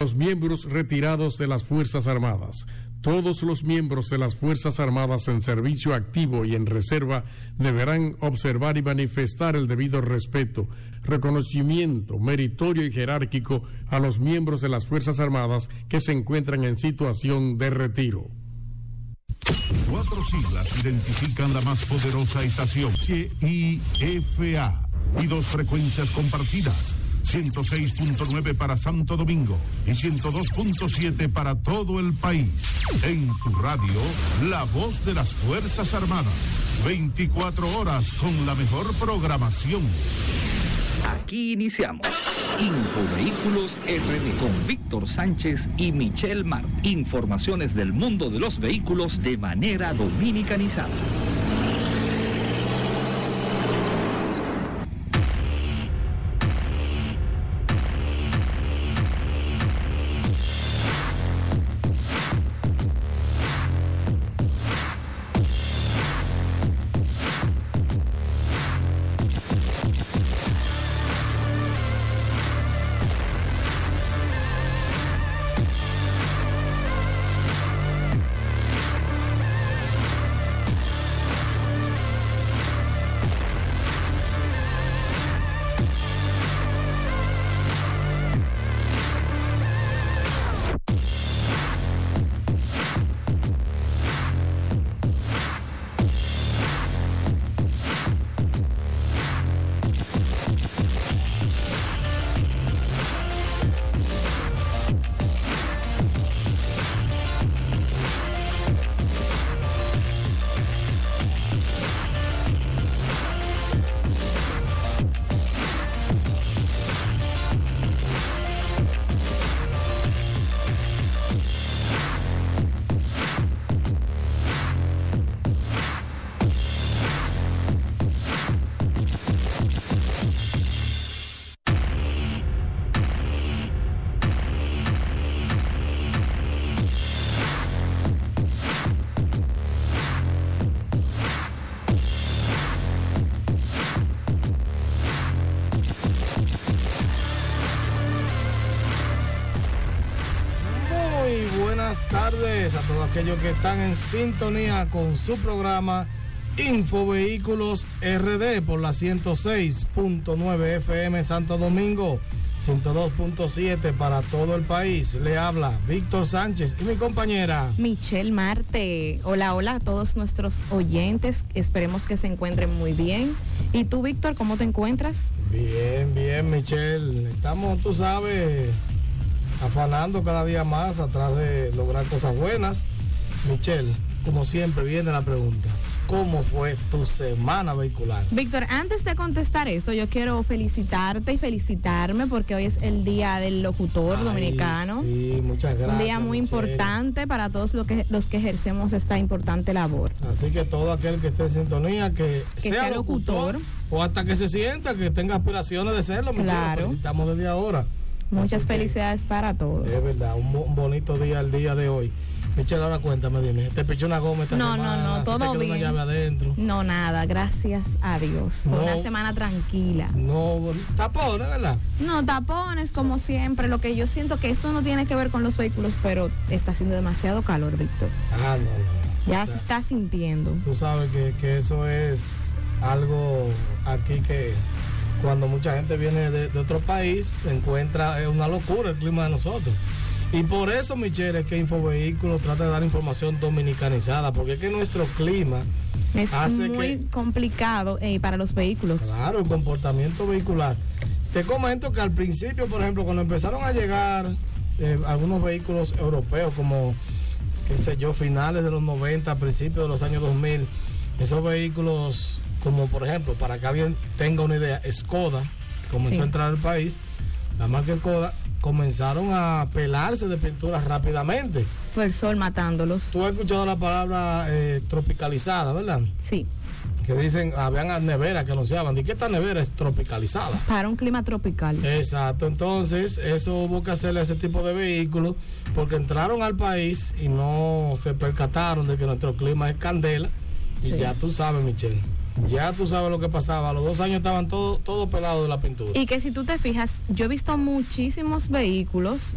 los miembros retirados de las Fuerzas Armadas. Todos los miembros de las Fuerzas Armadas en servicio activo y en reserva deberán observar y manifestar el debido respeto, reconocimiento meritorio y jerárquico a los miembros de las Fuerzas Armadas que se encuentran en situación de retiro. Cuatro siglas identifican la más poderosa estación, GIFA, y dos frecuencias compartidas 106.9 para Santo Domingo y 102.7 para todo el país. En tu radio, la voz de las Fuerzas Armadas. 24 horas con la mejor programación. Aquí iniciamos. Infovehículos RD con Víctor Sánchez y Michelle Mart. Informaciones del mundo de los vehículos de manera dominicanizada. Aquellos que están en sintonía con su programa Infovehículos RD por la 106.9 FM Santo Domingo, 102.7 para todo el país. Le habla Víctor Sánchez y mi compañera Michelle Marte. Hola, hola a todos nuestros oyentes. Esperemos que se encuentren muy bien. ¿Y tú, Víctor, cómo te encuentras? Bien, bien, Michelle. Estamos, tú sabes, afanando cada día más atrás de lograr cosas buenas Michelle, como siempre viene la pregunta. ¿Cómo fue tu semana vehicular? Víctor, antes de contestar esto, yo quiero felicitarte y felicitarme porque hoy es el Día del Locutor Dominicano. Sí, muchas gracias. Un día muy importante para todos los que, los que ejercemos esta importante labor. Así que todo aquel que esté en sintonía, que, sea, locutor, o hasta que se sienta, que tenga aspiraciones de serlo, claro. felicitamos desde ahora. Muchas felicidades para todos. Es verdad, un bonito día el día de hoy. Michelle, ahora cuéntame, dime, ¿te pichó una goma esta no, semana? No, no, no, todo bien. una llave adentro? No, nada, gracias a Dios. Fue una semana tranquila. No, tapones, ¿verdad? No, tapones como siempre. Lo que yo siento que esto no tiene que ver con los vehículos, pero está haciendo demasiado calor, Víctor. Ah, no, no. Ya se está sintiendo. Tú sabes que, que, eso es algo aquí que cuando mucha gente viene de, de otro país se encuentra, es una locura el clima de nosotros. Y por eso, Michelle, es que Infovehículos trata de dar información dominicanizada, porque es que nuestro clima es muy complicado eh, para los vehículos. Claro, el comportamiento vehicular. Te comento que al principio, por ejemplo, cuando empezaron a llegar eh, algunos vehículos europeos, como, qué sé yo, finales de los 90, principios de los años 2000, esos vehículos, como por ejemplo, para que alguien tenga una idea, Skoda, comenzó a entrar al país, la marca Skoda comenzaron a pelarse de pinturas rápidamente. Fue el sol matándolos. Tú has escuchado la palabra eh, tropicalizada, ¿verdad? Sí. Que dicen, habían neveras que anunciaban, ¿y qué esta nevera es tropicalizada? Para un clima tropical. Exacto, entonces eso hubo que hacerle a ese tipo de vehículos porque entraron al país y no se percataron de que nuestro clima es candela. Y ya tú sabes, Michelle ya tú sabes lo que pasaba. A los dos años estaban todos todo pelados de la pintura. Y que si tú te fijas, yo he visto muchísimos vehículos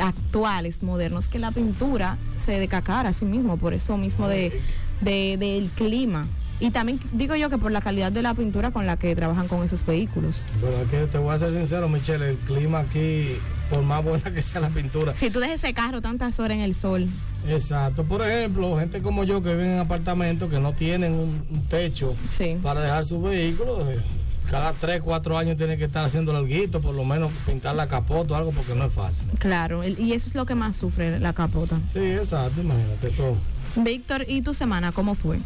actuales, modernos, que la pintura se decacara a sí mismo, por eso mismo de, de- del clima. Y también digo yo que por la calidad de la pintura con la que trabajan con esos vehículos. Bueno, es que te voy a ser sincero, Michelle, el clima aquí, por más buena que sea la pintura. Si tú dejas ese carro tantas horas en el sol, Exacto. Por ejemplo, gente como yo que viven en apartamentos que no tienen un, un techo sí. para dejar su vehículo, eh, cada 3, 4 años tiene que estar haciendo algo, por lo menos pintar la capota o algo, porque no es fácil. Claro, y eso es lo que más sufre la capota. Sí, exacto, imagínate eso. Víctor, ¿y tu semana cómo fue?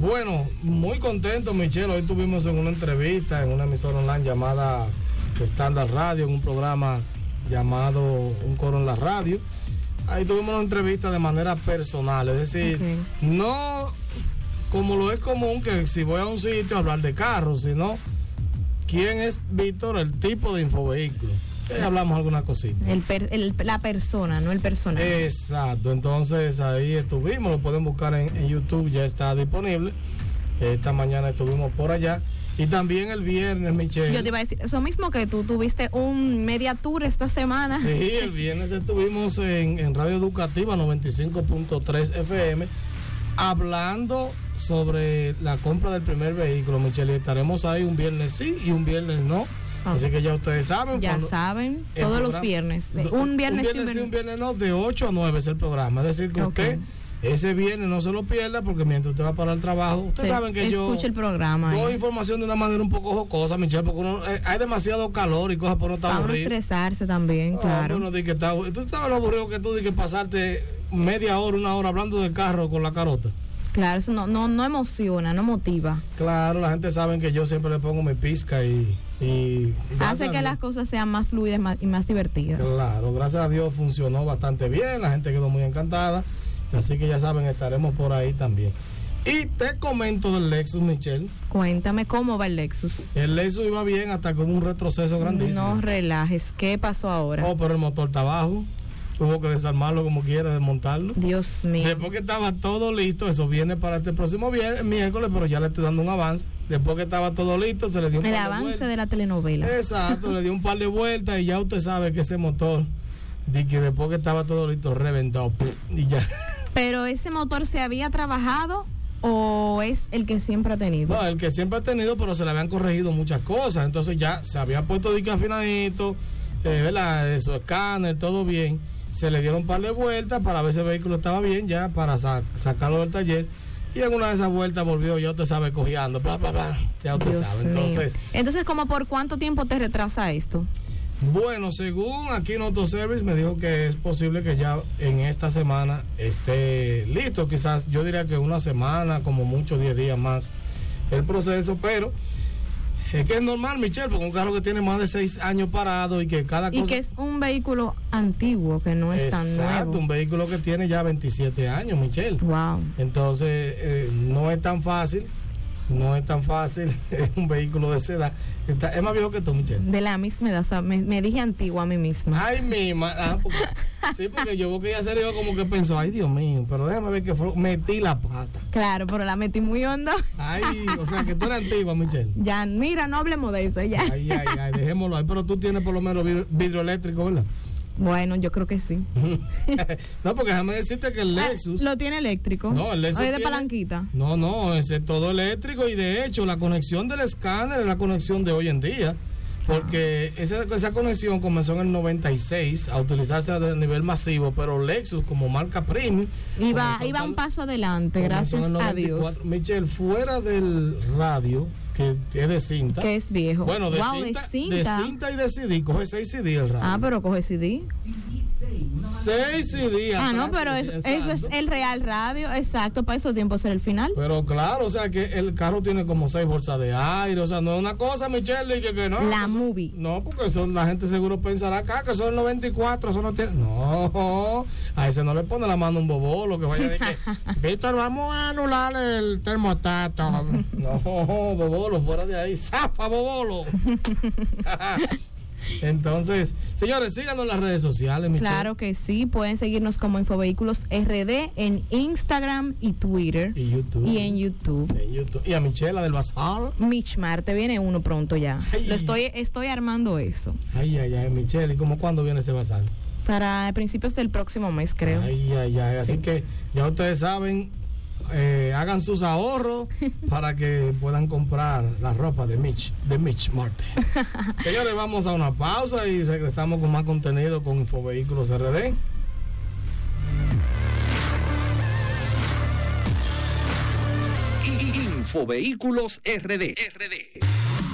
Bueno, muy contento, Michelle. Hoy tuvimos en una entrevista en una emisora online llamada Standard Radio, en un programa llamado Un Coro en la Radio. Ahí tuvimos una entrevista de manera personal, es decir, no como lo es común que si voy a un sitio a hablar de carros, sino quién es Víctor, el tipo de infovehículo. Eh, hablamos alguna cosita. El per- el- la persona, no el personaje. Exacto, entonces ahí estuvimos, lo pueden buscar en, en YouTube, ya está disponible. Esta mañana estuvimos por allá. Y también el viernes, Michelle. Yo te iba a decir, eso mismo que tú tuviste un media tour esta semana. Sí, el viernes estuvimos en, en Radio Educativa 95.3 FM hablando sobre la compra del primer vehículo, Michelle. Y estaremos ahí un viernes sí y un viernes no. Así que ya ustedes saben. Ya saben, todos los viernes. de- Do- Un viernes, y un sí, viernes. un viernes no, de 8 a 9 es el programa. Es decir, que Ok. usted ese viernes no se lo pierda porque mientras usted va para el trabajo, ustedes saben que yo escucha el programa. doy eh, información de una manera un poco jocosa, Michelle, porque uno- eh, hay demasiado calor y cosas por no estar uno aburrido. estresarse también, Ah, claro. di que está- tú sabes lo aburrido que tú di que pasarte media hora, una hora hablando de carro con la carota. Claro, eso no, no, no emociona, no motiva. Claro, la gente sabe que yo siempre le pongo mi pizca y... Hace a que las cosas sean más fluidas más- y más divertidas. Claro, gracias a Dios funcionó bastante bien, la gente quedó muy encantada, así que ya saben, estaremos por ahí también. Y te comento del Lexus, Michelle. Cuéntame cómo va el Lexus. El Lexus iba bien hasta con un retroceso grandísimo. No relajes, ¿qué pasó ahora? Oh, pero el motor está abajo. Hubo que desarmarlo como quiera, desmontarlo. Dios mío. Después que estaba todo listo, eso viene para este próximo vier- miércoles, pero ya le estoy dando un avance. Después que estaba todo listo, se le dio un El par de avance vueltas. de la telenovela. Exacto, le dio un par de vueltas y ya usted sabe que ese motor, de que después que estaba todo listo, reventó. ¡pum! Y ya. Pero ese motor se había trabajado o es el que siempre ha tenido. No, el que siempre ha tenido, pero se le habían corregido muchas cosas. Entonces ya se había puesto de que afinadito, eh, ¿verdad? Su escáner, todo bien. Se le dieron un par de vueltas para ver si el vehículo estaba bien, ya para sa- sacarlo del taller. Y en una de esas vueltas volvió, ya usted sabe, cojeando. Bla, bla, bla. Ya usted Dios sabe. mío. Entonces, Entonces, ¿cómo por cuánto tiempo te retrasa esto? Bueno, según aquí en Autoservice me dijo que es posible que ya en esta semana esté listo. Quizás yo diría que una semana, como mucho 10 días más el proceso, pero es que es normal, Michelle, porque un carro que tiene más de 6 años parado y que cada Y cosa... que es un vehículo antiguo, que no es tan Exacto, nuevo. un vehículo que tiene ya 27 años, Michelle. Wow. Entonces, eh, no es tan fácil, no es tan fácil, es un vehículo de esa edad. Está- es más viejo que tú, Michelle. De la misma edad, o sea, me, me dije antiguo a mí misma. Ay, mi ma- ah, porque- sí, porque yo que ella se dio como que pensó, ay, Dios mío, pero déjame ver que fue, metí la pata. Claro, pero la metí muy hondo. Ay, o sea, que tú eres antigua, Michelle. Ya, mira, no hablemos de eso ya. Ay, ay, ay, dejémoslo ahí. Pero tú tienes por lo menos vidrio, vidrio eléctrico, ¿verdad? Bueno, yo creo que sí. no, porque déjame decirte que el Lexus. ¿Lo tiene eléctrico? No, el Lexus ¿O es de tiene- palanquita? No, no, es todo eléctrico y de hecho la conexión del escáner es la conexión de hoy en día. Porque esa, esa conexión comenzó en el 96 a utilizarse a nivel masivo, pero Lexus como marca premium. Iba, iba un paso adelante, gracias a 94. Dios. Michelle, fuera del radio, que es de cinta. Que es viejo. Bueno, de, Wow, cinta, de cinta. de cinta y de CD, coge 6 CD el radio. Ah, pero coge CD. 6 CD. Ah, no, pero eso, eso es el real radio, exacto, para estos tiempos ser el final. Pero claro, o sea que el carro tiene como seis bolsas de aire, o sea, no es una cosa, Michelle, y que, que no. La que movie. No, porque son, la gente seguro pensará acá que son 94, eso no tiene. No, a ese no le pone la mano un bobolo que vaya a decir, Víctor, vamos a anular el termostato. No, bobolo, fuera de ahí, zafa, bobolo. Entonces, señores, síganos en las redes sociales, Michelle. Claro que sí, pueden seguirnos como Infovehículos RD en Instagram y Twitter Y YouTube. y en YouTube. En YouTube. Y a Michela del Bazar. Michmar, te viene uno pronto ya. Ay. Lo estoy, estoy armando eso. Ay, ay, ay, Michelle, ¿y cómo cuándo viene ese bazar? Para principios del próximo mes, creo. Ay, ay, ay. Así Sí. que ya ustedes saben, eh, hagan sus ahorros para que puedan comprar la ropa de Mitch, de Mitch Marte. Señores, vamos a una pausa y regresamos con más contenido con Infovehículos RD. Infovehículos RD. RD.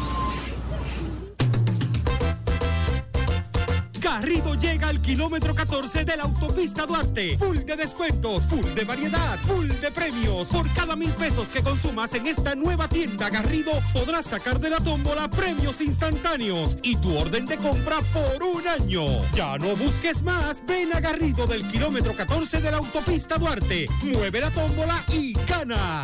Garrido llega al kilómetro 14 de la autopista Duarte. Full de descuentos, full de variedad, full de premios. Por cada mil pesos que consumas en esta nueva tienda Garrido, podrás sacar de la tómbola premios instantáneos y tu orden de compra por un año. Ya no busques más. Ven a Garrido del kilómetro 14 de la autopista Duarte. Mueve la tómbola y gana.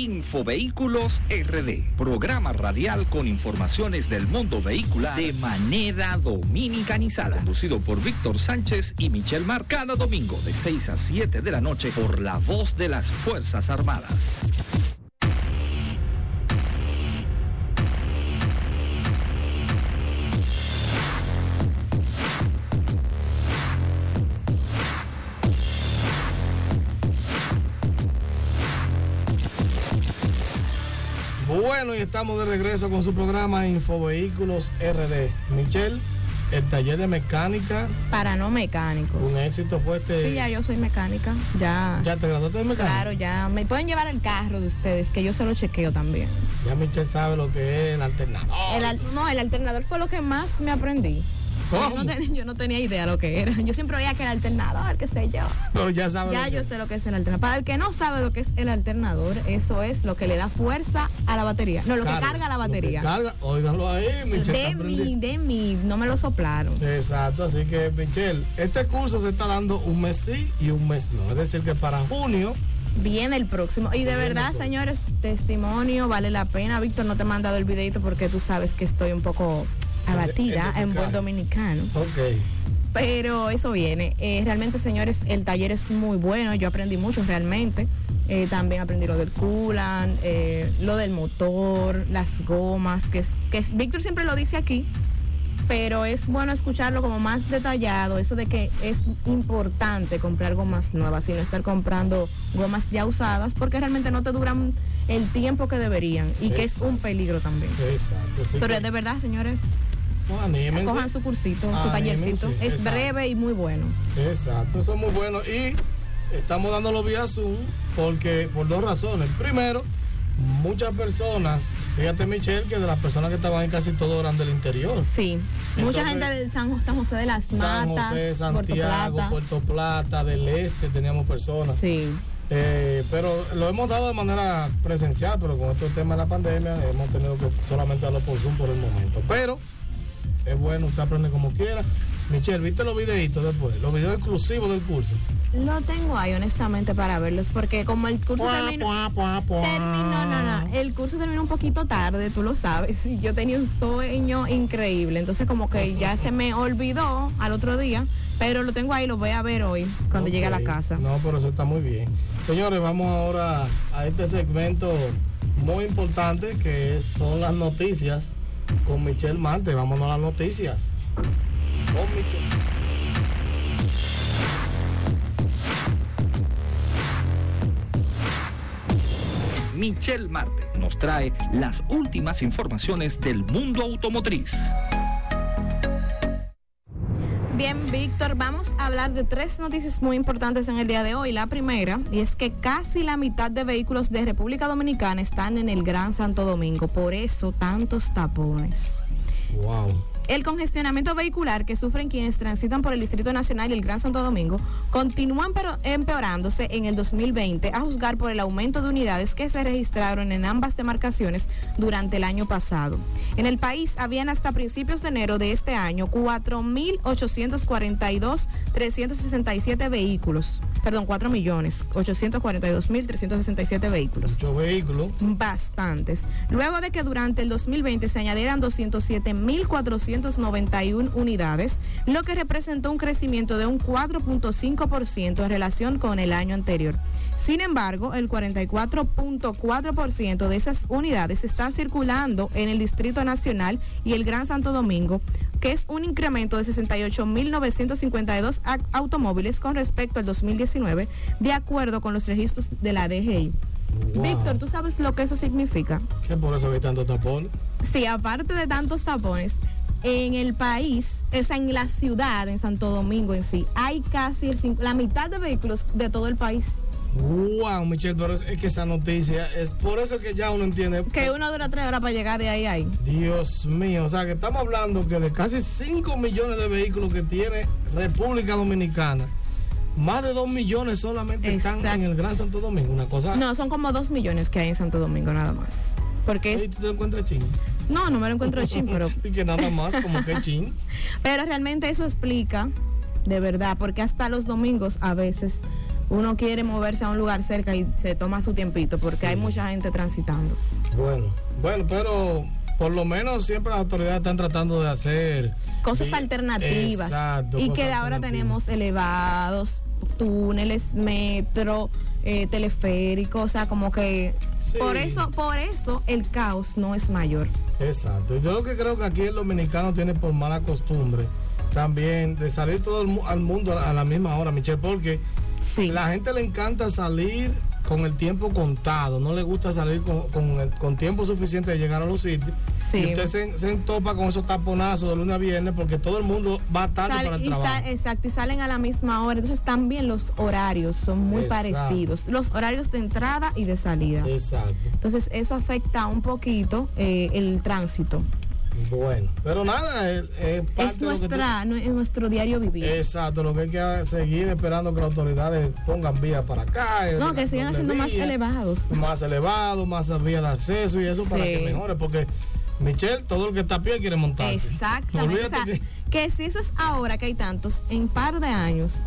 Infovehículos RD. Programa radial con informaciones del mundo vehicular de manera dominicanizada. Conducido por Víctor Sánchez y Michelle Mar. Cada domingo de 6 a 7 de la noche por la voz de las Fuerzas Armadas. Bueno, y estamos de regreso con su programa Infovehículos RD. Michelle, el taller de mecánica, Para no mecánicos. un éxito fue este. Sí, ya yo soy mecánica. Ya. ¿Ya te graduaste de mecánica? Claro, ya. Me pueden llevar el carro de ustedes, que yo se lo chequeo también. Ya Michelle sabe lo que es el alternador. El al- no, el alternador fue lo que más me aprendí. Yo no, ten- yo no tenía idea lo que era. Yo siempre oía que el alternador, qué sé yo. Pero ya sabe Ya yo sé lo que es el alternador. Para el que no sabe lo que es el alternador, eso es lo que le da fuerza a la batería. No, lo que carga la batería. carga, óiganlo ahí, Michelle. De mí, de mí, no me lo soplaron. Exacto, así que Michelle, este curso se está dando un mes sí y un mes no. Es decir, que para junio, Viene el próximo. Y de verdad, señores, testimonio, vale la pena. Víctor, no te he mandado el videito porque tú sabes que estoy un poco abatida en buen dominicano. ok. Pero eso viene. Eh, realmente, señores, el taller es muy bueno. Yo aprendí mucho realmente. Eh, también aprendí lo del coolant, eh, lo del motor, las gomas, que es, que es, Víctor siempre lo dice aquí, pero es bueno escucharlo como más detallado, eso de que es importante comprar gomas nuevas y no estar comprando gomas ya usadas, porque realmente no te duran el tiempo que deberían y que es un peligro también. Exacto. así Pero de verdad, señores, no, anímense. cojan su cursito, su tallercito. Es exacto. breve y muy bueno. Exacto, es muy bueno. Y estamos dándolo vía Zoom porque por dos razones. Primero, muchas personas, fíjate Michelle, que de las personas que estaban ahí casi todos eran del interior. Sí, mucha gente de San, San José de las San Matas, José, Puerto Santiago, Plata. Puerto Plata, del este teníamos personas. Sí, Eh, pero lo hemos dado de manera presencial, pero con este tema de la pandemia hemos tenido que solamente darlo por Zoom por el momento. Pero es bueno, usted aprende como quiera. Michelle, ¿viste los videitos después? Los videos exclusivos del curso. lo tengo ahí honestamente para verlos, porque como el curso terminó... Terminó, no, no, el curso terminó un poquito tarde, tú lo sabes, y yo tenía un sueño increíble, entonces como que ya se me olvidó al otro día, pero lo tengo ahí, lo voy a ver hoy cuando llegue a la casa. No, pero eso está muy bien. Señores, vamos ahora a este segmento muy importante que son las noticias con Michelle Mante. Vámonos a las noticias. Con Michelle. Michelle Marte nos trae las últimas informaciones del mundo automotriz. Bien, Víctor, vamos a hablar de tres noticias muy importantes en el día de hoy. La primera, y es que casi la mitad de vehículos de República Dominicana están en el Gran Santo Domingo, por eso tantos tapones. Wow. El congestionamiento vehicular que sufren quienes transitan por el Distrito Nacional y el Gran Santo Domingo continúa empeorándose en el 2020 a juzgar por el aumento de unidades que se registraron en ambas demarcaciones durante el año pasado. En el país habían hasta principios de enero de este año 4.842.367 vehículos. Perdón, 4 millones 842.367 vehículos. Muchos vehículos. Bastantes. Luego de que durante el 2020 se añadieran 207.491 unidades, lo que representó un crecimiento de un 4.5% en relación con el año anterior. Sin embargo, el 44.4% de esas unidades están circulando en el Distrito Nacional y el Gran Santo Domingo, que es un incremento de 68.952 automóviles con respecto al 2019, de acuerdo con los registros de la DGI. Víctor, ¿tú sabes lo que eso significa? ¿Qué por eso hay tantos tapones? Sí, aparte de tantos tapones, en el país, o sea, en la ciudad, en Santo Domingo en sí, hay casi la mitad de vehículos de todo el país. Wow, Michelle, pero es, que esa noticia es por eso que ya uno entiende. Que uno dura tres horas para llegar de ahí a ahí. Dios mío, o sea que estamos hablando que de casi 5 millones de vehículos que tiene República Dominicana. Más de 2 millones solamente están en el Gran Santo Domingo, una cosa. No, son como 2 millones que hay en Santo Domingo nada más. Porque es... te lo encuentras chin? No, no me lo encuentro chin, pero... y que nada más como que chin. pero realmente eso explica, de verdad, porque hasta los domingos a veces uno quiere moverse a un lugar cerca y se toma su tiempito porque hay mucha gente transitando. Bueno, bueno, pero por lo menos siempre las autoridades están tratando de hacer cosas alternativas. y que ahora tenemos elevados, túneles, metro, eh, teleférico, o sea, como que por eso, por eso el caos no es mayor. Exacto. Yo lo que creo que aquí el dominicano tiene por mala costumbre también de salir todo al mundo a la misma hora, Michelle, porque la gente le encanta salir con el tiempo contado, no le gusta salir con, tiempo suficiente de llegar a los sitios. Y usted se, se, entopa con esos taponazos de lunes a viernes porque todo el mundo va tarde para el trabajo. exacto, y salen a la misma hora. Entonces también los horarios son muy parecidos. Los horarios de entrada y de salida. Exacto. Entonces eso afecta un poquito eh, el tránsito. Bueno, pero nada, es, es, nuestra, nuestro diario vivir. Exacto, lo que hay que seguir esperando que las autoridades pongan vías para acá. Eh, no, que sigan siendo más elevados. Más elevados, más vías de acceso y eso para que mejore, porque Michelle, todo el que está a pie quiere montarse. Exactamente. o sea, que... que si eso es ahora que hay tantos, en par de años,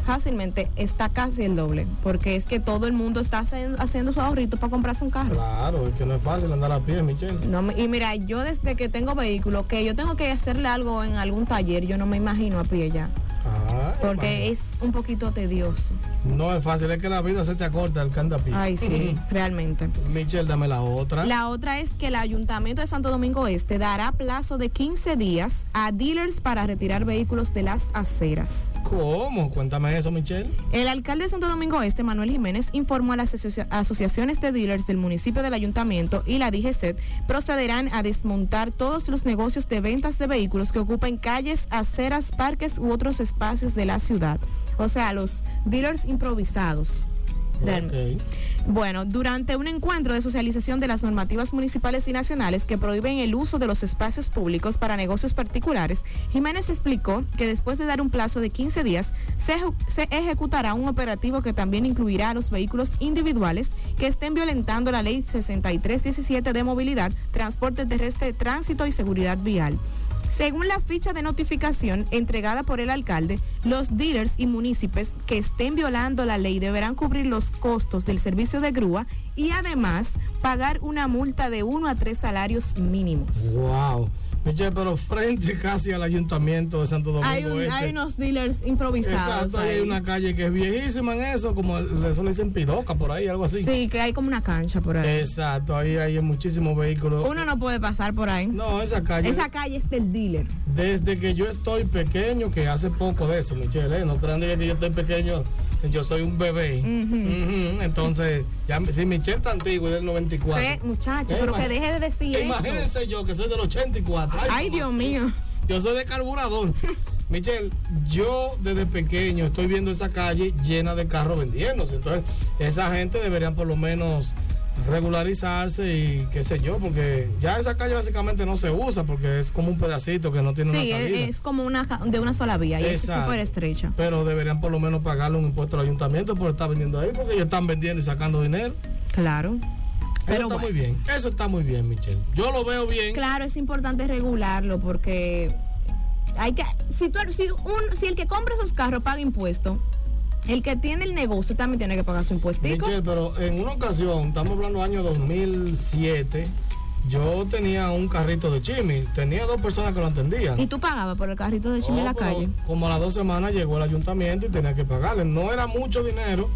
fácilmente está casi el doble, porque es que todo el mundo está haciendo, su ahorrito para comprarse un carro. Claro, es que no es fácil andar a pie, Michelle. No, y mira, yo desde que tengo vehículo, que yo tengo que hacerle algo en algún taller, yo no me imagino a pie ya. Porque es un poquito tedioso. No es fácil, es que la vida se te acorta el candapí. Ay, sí, realmente. Michelle, dame la otra. La otra es que el Ayuntamiento de Santo Domingo Este dará plazo de 15 días a dealers para retirar vehículos de las aceras. ¿Cómo? Cuéntame eso, Michelle. El alcalde de Santo Domingo Este, Manuel Jiménez, informó a las asociaciones de dealers del municipio del ayuntamiento y la DGCET procederán a desmontar todos los negocios de ventas de vehículos que ocupan calles, aceras, parques u otros espacios de la ciudad. O sea, los dealers improvisados. Bueno, durante un encuentro de socialización de las normativas municipales y nacionales que prohíben el uso de los espacios públicos para negocios particulares, Jiménez explicó que después de dar un plazo de 15 días, se, se ejecutará un operativo que también incluirá a los vehículos individuales que estén violentando la ley 6317 de movilidad, transporte terrestre, tránsito y seguridad vial. Según la ficha de notificación entregada por el alcalde, los dealers y municipios que estén violando la ley deberán cubrir los costos del servicio de grúa y además pagar una multa de uno a tres salarios mínimos. Wow. Michelle, pero frente casi al ayuntamiento de Santo Domingo. Hay, este. hay unos dealers improvisados. Exacto, hay una calle que es viejísima en eso, como eso le dicen pidoca por ahí, algo así. Sí, que hay como una cancha por ahí. Exacto, ahí hay muchísimos vehículos. Uno no puede pasar por ahí. No, esa calle. Esa calle es del dealer. Desde que yo estoy pequeño, que hace poco de eso, Michelle, ¿eh? no crean que yo estoy pequeño yo soy un bebé. Entonces, ya, si Michelle está antiguo y del 94. ¿Qué, muchacho? pero que deje de decir eso. Imagínense yo que soy del 84. Ay, Dios mío. Yo soy de carburador. Michelle, yo desde pequeño estoy viendo esa calle llena de carros vendiéndose. Entonces, esa gente deberían por lo menos regularizarse y qué sé yo, porque ya esa calle básicamente no se usa porque es como un pedacito que no tiene una Sí, salida. es, es como una de una sola vía y es súper estrecha. Pero deberían por lo menos pagarle un impuesto al ayuntamiento por estar vendiendo ahí, porque ellos están vendiendo y sacando dinero. Claro. Eso Pero está bueno. muy bien. Eso está muy bien, Michelle. Yo lo veo bien. Claro, es importante regularlo porque hay que si tú si un si el que compra esos carros paga impuestos, el que tiene el negocio también tiene que pagar su impuestico. Michelle, pero en una ocasión, estamos hablando del año 2007, yo tenía un carrito de chimi. Tenía dos personas que lo atendían. Y tú pagabas por el carrito de chimi en la calle. Como a las dos semanas llegó el ayuntamiento y tenía que pagarle. No era mucho dinero,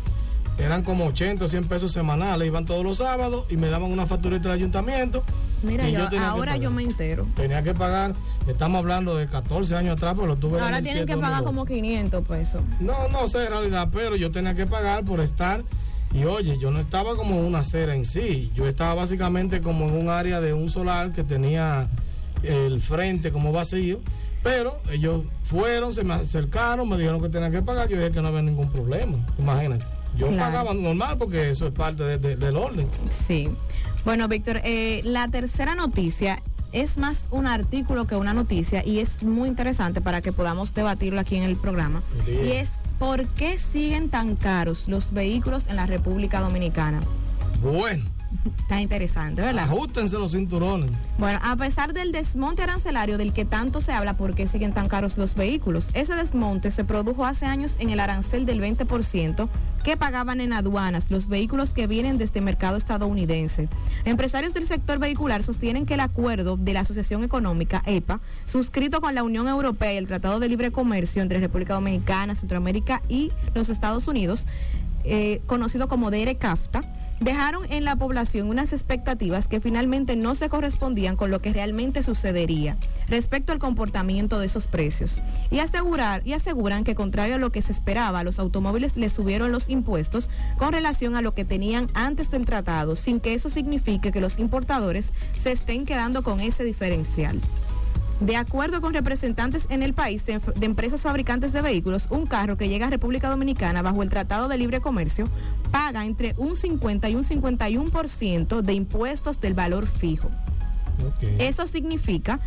eran como 80 o 100 pesos semanales. Iban todos los sábados y me daban una facturita del ayuntamiento. Mira, yo- ahora yo me entero. Tenía que pagar, estamos hablando de 14 años atrás, pero lo tuve Ahora 2007, tienen que pagar 2008. como 500 pesos. No, no sé en realidad, pero yo tenía que pagar por estar. Y oye, yo no estaba como en una acera en sí. Yo estaba básicamente como en un área de un solar que tenía el frente como vacío. Pero ellos fueron, se me acercaron, me dijeron que tenía que pagar. Yo dije que no había ningún problema. Imagínate. Yo Claro. pagaba normal porque eso es parte de- de- del orden. Sí. Bueno, Víctor, eh, la tercera noticia es más un artículo que una noticia y es muy interesante para que podamos debatirlo aquí en el programa. Y es ¿por qué siguen tan caros los vehículos en la República Dominicana? Bueno, Está interesante, ¿verdad? ajustense los cinturones. Bueno, a pesar del desmonte arancelario del que tanto se habla, ¿por qué siguen tan caros los vehículos? Ese desmonte se produjo hace años en el arancel del 20% que pagaban en aduanas los vehículos que vienen desde el mercado estadounidense. Empresarios del sector vehicular sostienen que el acuerdo de la Asociación Económica, EPA, suscrito con la Unión Europea y el Tratado de Libre Comercio entre República Dominicana, Centroamérica y los Estados Unidos, eh, conocido como DERE-CAFTA, dejaron en la población unas expectativas que finalmente no se correspondían con lo que realmente sucedería respecto al comportamiento de esos precios. Y, asegurar, y aseguran que contrario a lo que se esperaba, los automóviles les subieron los impuestos con relación a lo que tenían antes del tratado, sin que eso signifique que los importadores se estén quedando con ese diferencial. De acuerdo con representantes en el país de, de empresas fabricantes de vehículos, un carro que llega a República Dominicana bajo el Tratado de Libre Comercio paga entre un 50 y un 51% de impuestos del valor fijo. Eso significa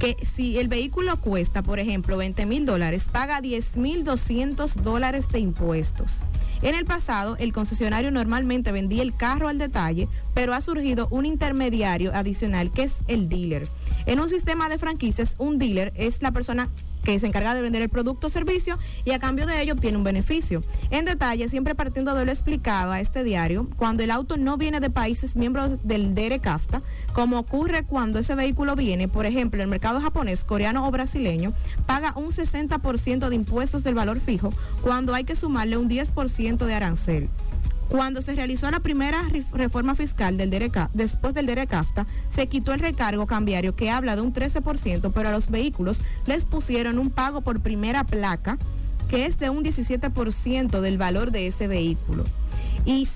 que si el vehículo cuesta, por ejemplo, 20 mil dólares, paga 10 mil 200 dólares de impuestos. En el pasado, el concesionario normalmente vendía el carro al detalle, pero ha surgido un intermediario adicional que es el dealer. En un sistema de franquicias, un dealer es la persona que se encarga de vender el producto o servicio y a cambio de ello obtiene un beneficio. En detalle, siempre partiendo de lo explicado a este diario, cuando el auto no viene de países miembros del DERE-CAFTA, como ocurre cuando ese vehículo viene, por ejemplo, el mercado japonés, coreano o brasileño, paga un 60% de impuestos del valor fijo cuando hay que sumarle un 10% de arancel. Cuando se realizó la primera re- reforma fiscal del DERECA, después del DERECAFTA, se quitó el recargo cambiario que habla de un 13%, pero a los vehículos les pusieron un pago por primera placa que es de un 17% del valor de ese vehículo. Y,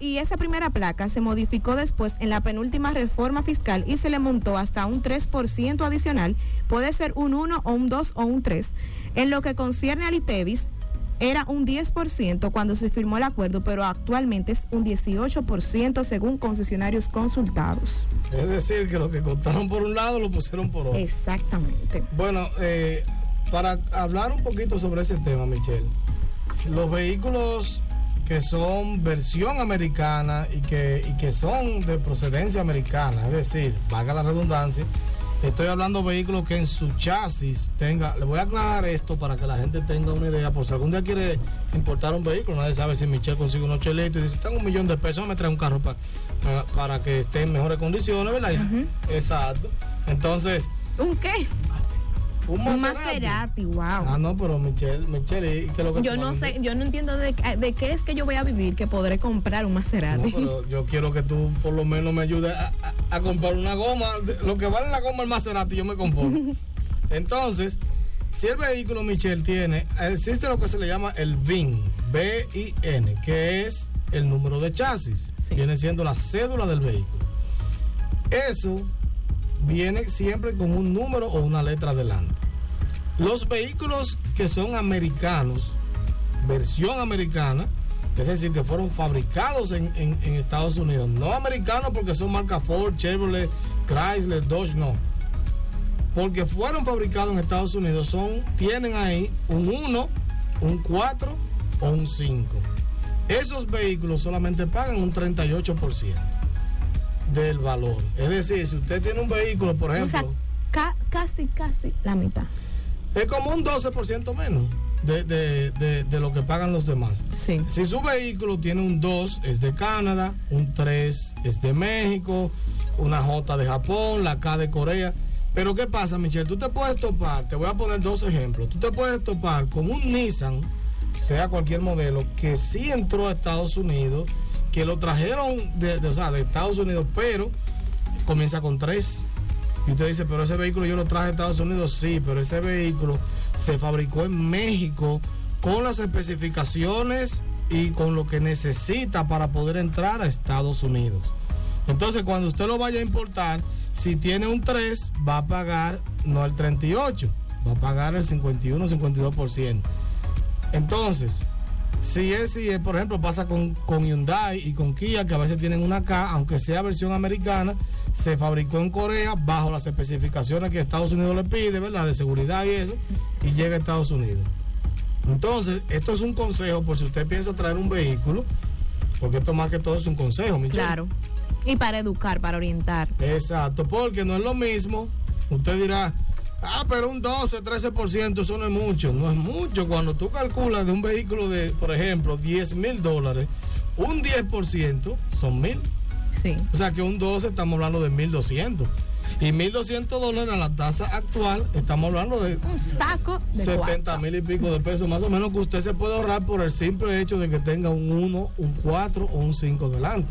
y esa primera placa se modificó después en la penúltima reforma fiscal y se le montó hasta un 3% adicional, puede ser un 1 o un 2 o un 3. En lo que concierne al ITEVIS, era un 10% cuando se firmó el acuerdo, pero actualmente es un 18% según concesionarios consultados. Es decir, que lo que contaron por un lado lo pusieron por otro. Exactamente. Bueno, eh, para hablar un poquito sobre ese tema, Michelle, los vehículos que son versión americana y que, y que son de procedencia americana, es decir, valga la redundancia, estoy hablando de vehículos que en su chasis tenga, le voy a aclarar esto para que la gente tenga una idea, por si algún día quiere importar un vehículo, nadie sabe si Michelle consigue unos chelitos y dice, tengo un millón de pesos, me trae un carro para, para, para que esté en mejores condiciones, ¿verdad? Exacto. Entonces, ¿Un qué? Un Un Maserati. Wow. Ah, no, pero Michelle, Michelle, ¿y qué es lo que Yo no sé, yo no entiendo de, de qué es que yo voy a vivir que podré comprar un No, Maserati. pero yo quiero que tú por lo menos me ayudes a, a- a comprar una goma. Lo que vale la goma el Maserati, yo me conformo. Entonces, si el vehículo, Michelle, tiene, existe lo que se le llama el VIN, B-I-N, que es el número de chasis. Sí. Viene siendo la cédula del vehículo. Eso viene siempre con un número o una letra adelante. Los vehículos que son americanos, versión americana, es decir, que fueron fabricados en, Estados Unidos, no americanos porque son marca Ford, Chevrolet, Chrysler, Dodge, no. Porque fueron fabricados en Estados Unidos, son, tienen ahí un 1, un 4 o un 5. Esos vehículos solamente pagan un 38% del valor. Es decir, si usted tiene un vehículo, por O sea, ejemplo, ca- casi, casi la mitad. es como un 12% menos de, de- de- de lo que pagan los demás. Sí. Si su vehículo tiene un 2 es de Canadá, un 3 es de México, una J de Japón, la K de Corea. Pero ¿qué pasa, Michelle? Tú te puedes topar, te voy a poner dos ejemplos. Tú te puedes topar con un Nissan, sea cualquier modelo, que sí entró a Estados Unidos, que lo trajeron de, Estados Unidos, pero comienza con 3. Y usted dice, pero ese vehículo yo lo traje a Estados Unidos, sí, pero ese vehículo se fabricó en México con las especificaciones y con lo que necesita para poder entrar a Estados Unidos. Entonces, cuando usted lo vaya a importar, si tiene un 3, va a pagar no el 38, va a pagar el 51-52%. Entonces, si es, si es, por ejemplo, pasa con, con Hyundai y con Kia, que a veces tienen una K, aunque sea versión americana, se fabricó en Corea bajo las especificaciones que Estados Unidos le pide, ¿verdad? De seguridad y eso, y llega a Estados Unidos. Entonces, esto es un consejo por si usted piensa traer un vehículo, porque esto más que todo es un consejo, Michelle. Claro. Y para educar, para orientar. Exacto, porque no es lo mismo. Usted dirá, ah, pero un 12, 13%, eso no es mucho. No es mucho. Cuando tú calculas de un vehículo de, por ejemplo, 10 mil dólares, un 10% son mil. Sí. O sea que un 12 estamos hablando de 1200. Y 1200 dólares a la tasa actual, estamos hablando de Un saco de 70 cuarto. mil y pico de pesos, más o menos, que usted se puede ahorrar por el simple hecho de que tenga un 1, un 4 o un 5 delante.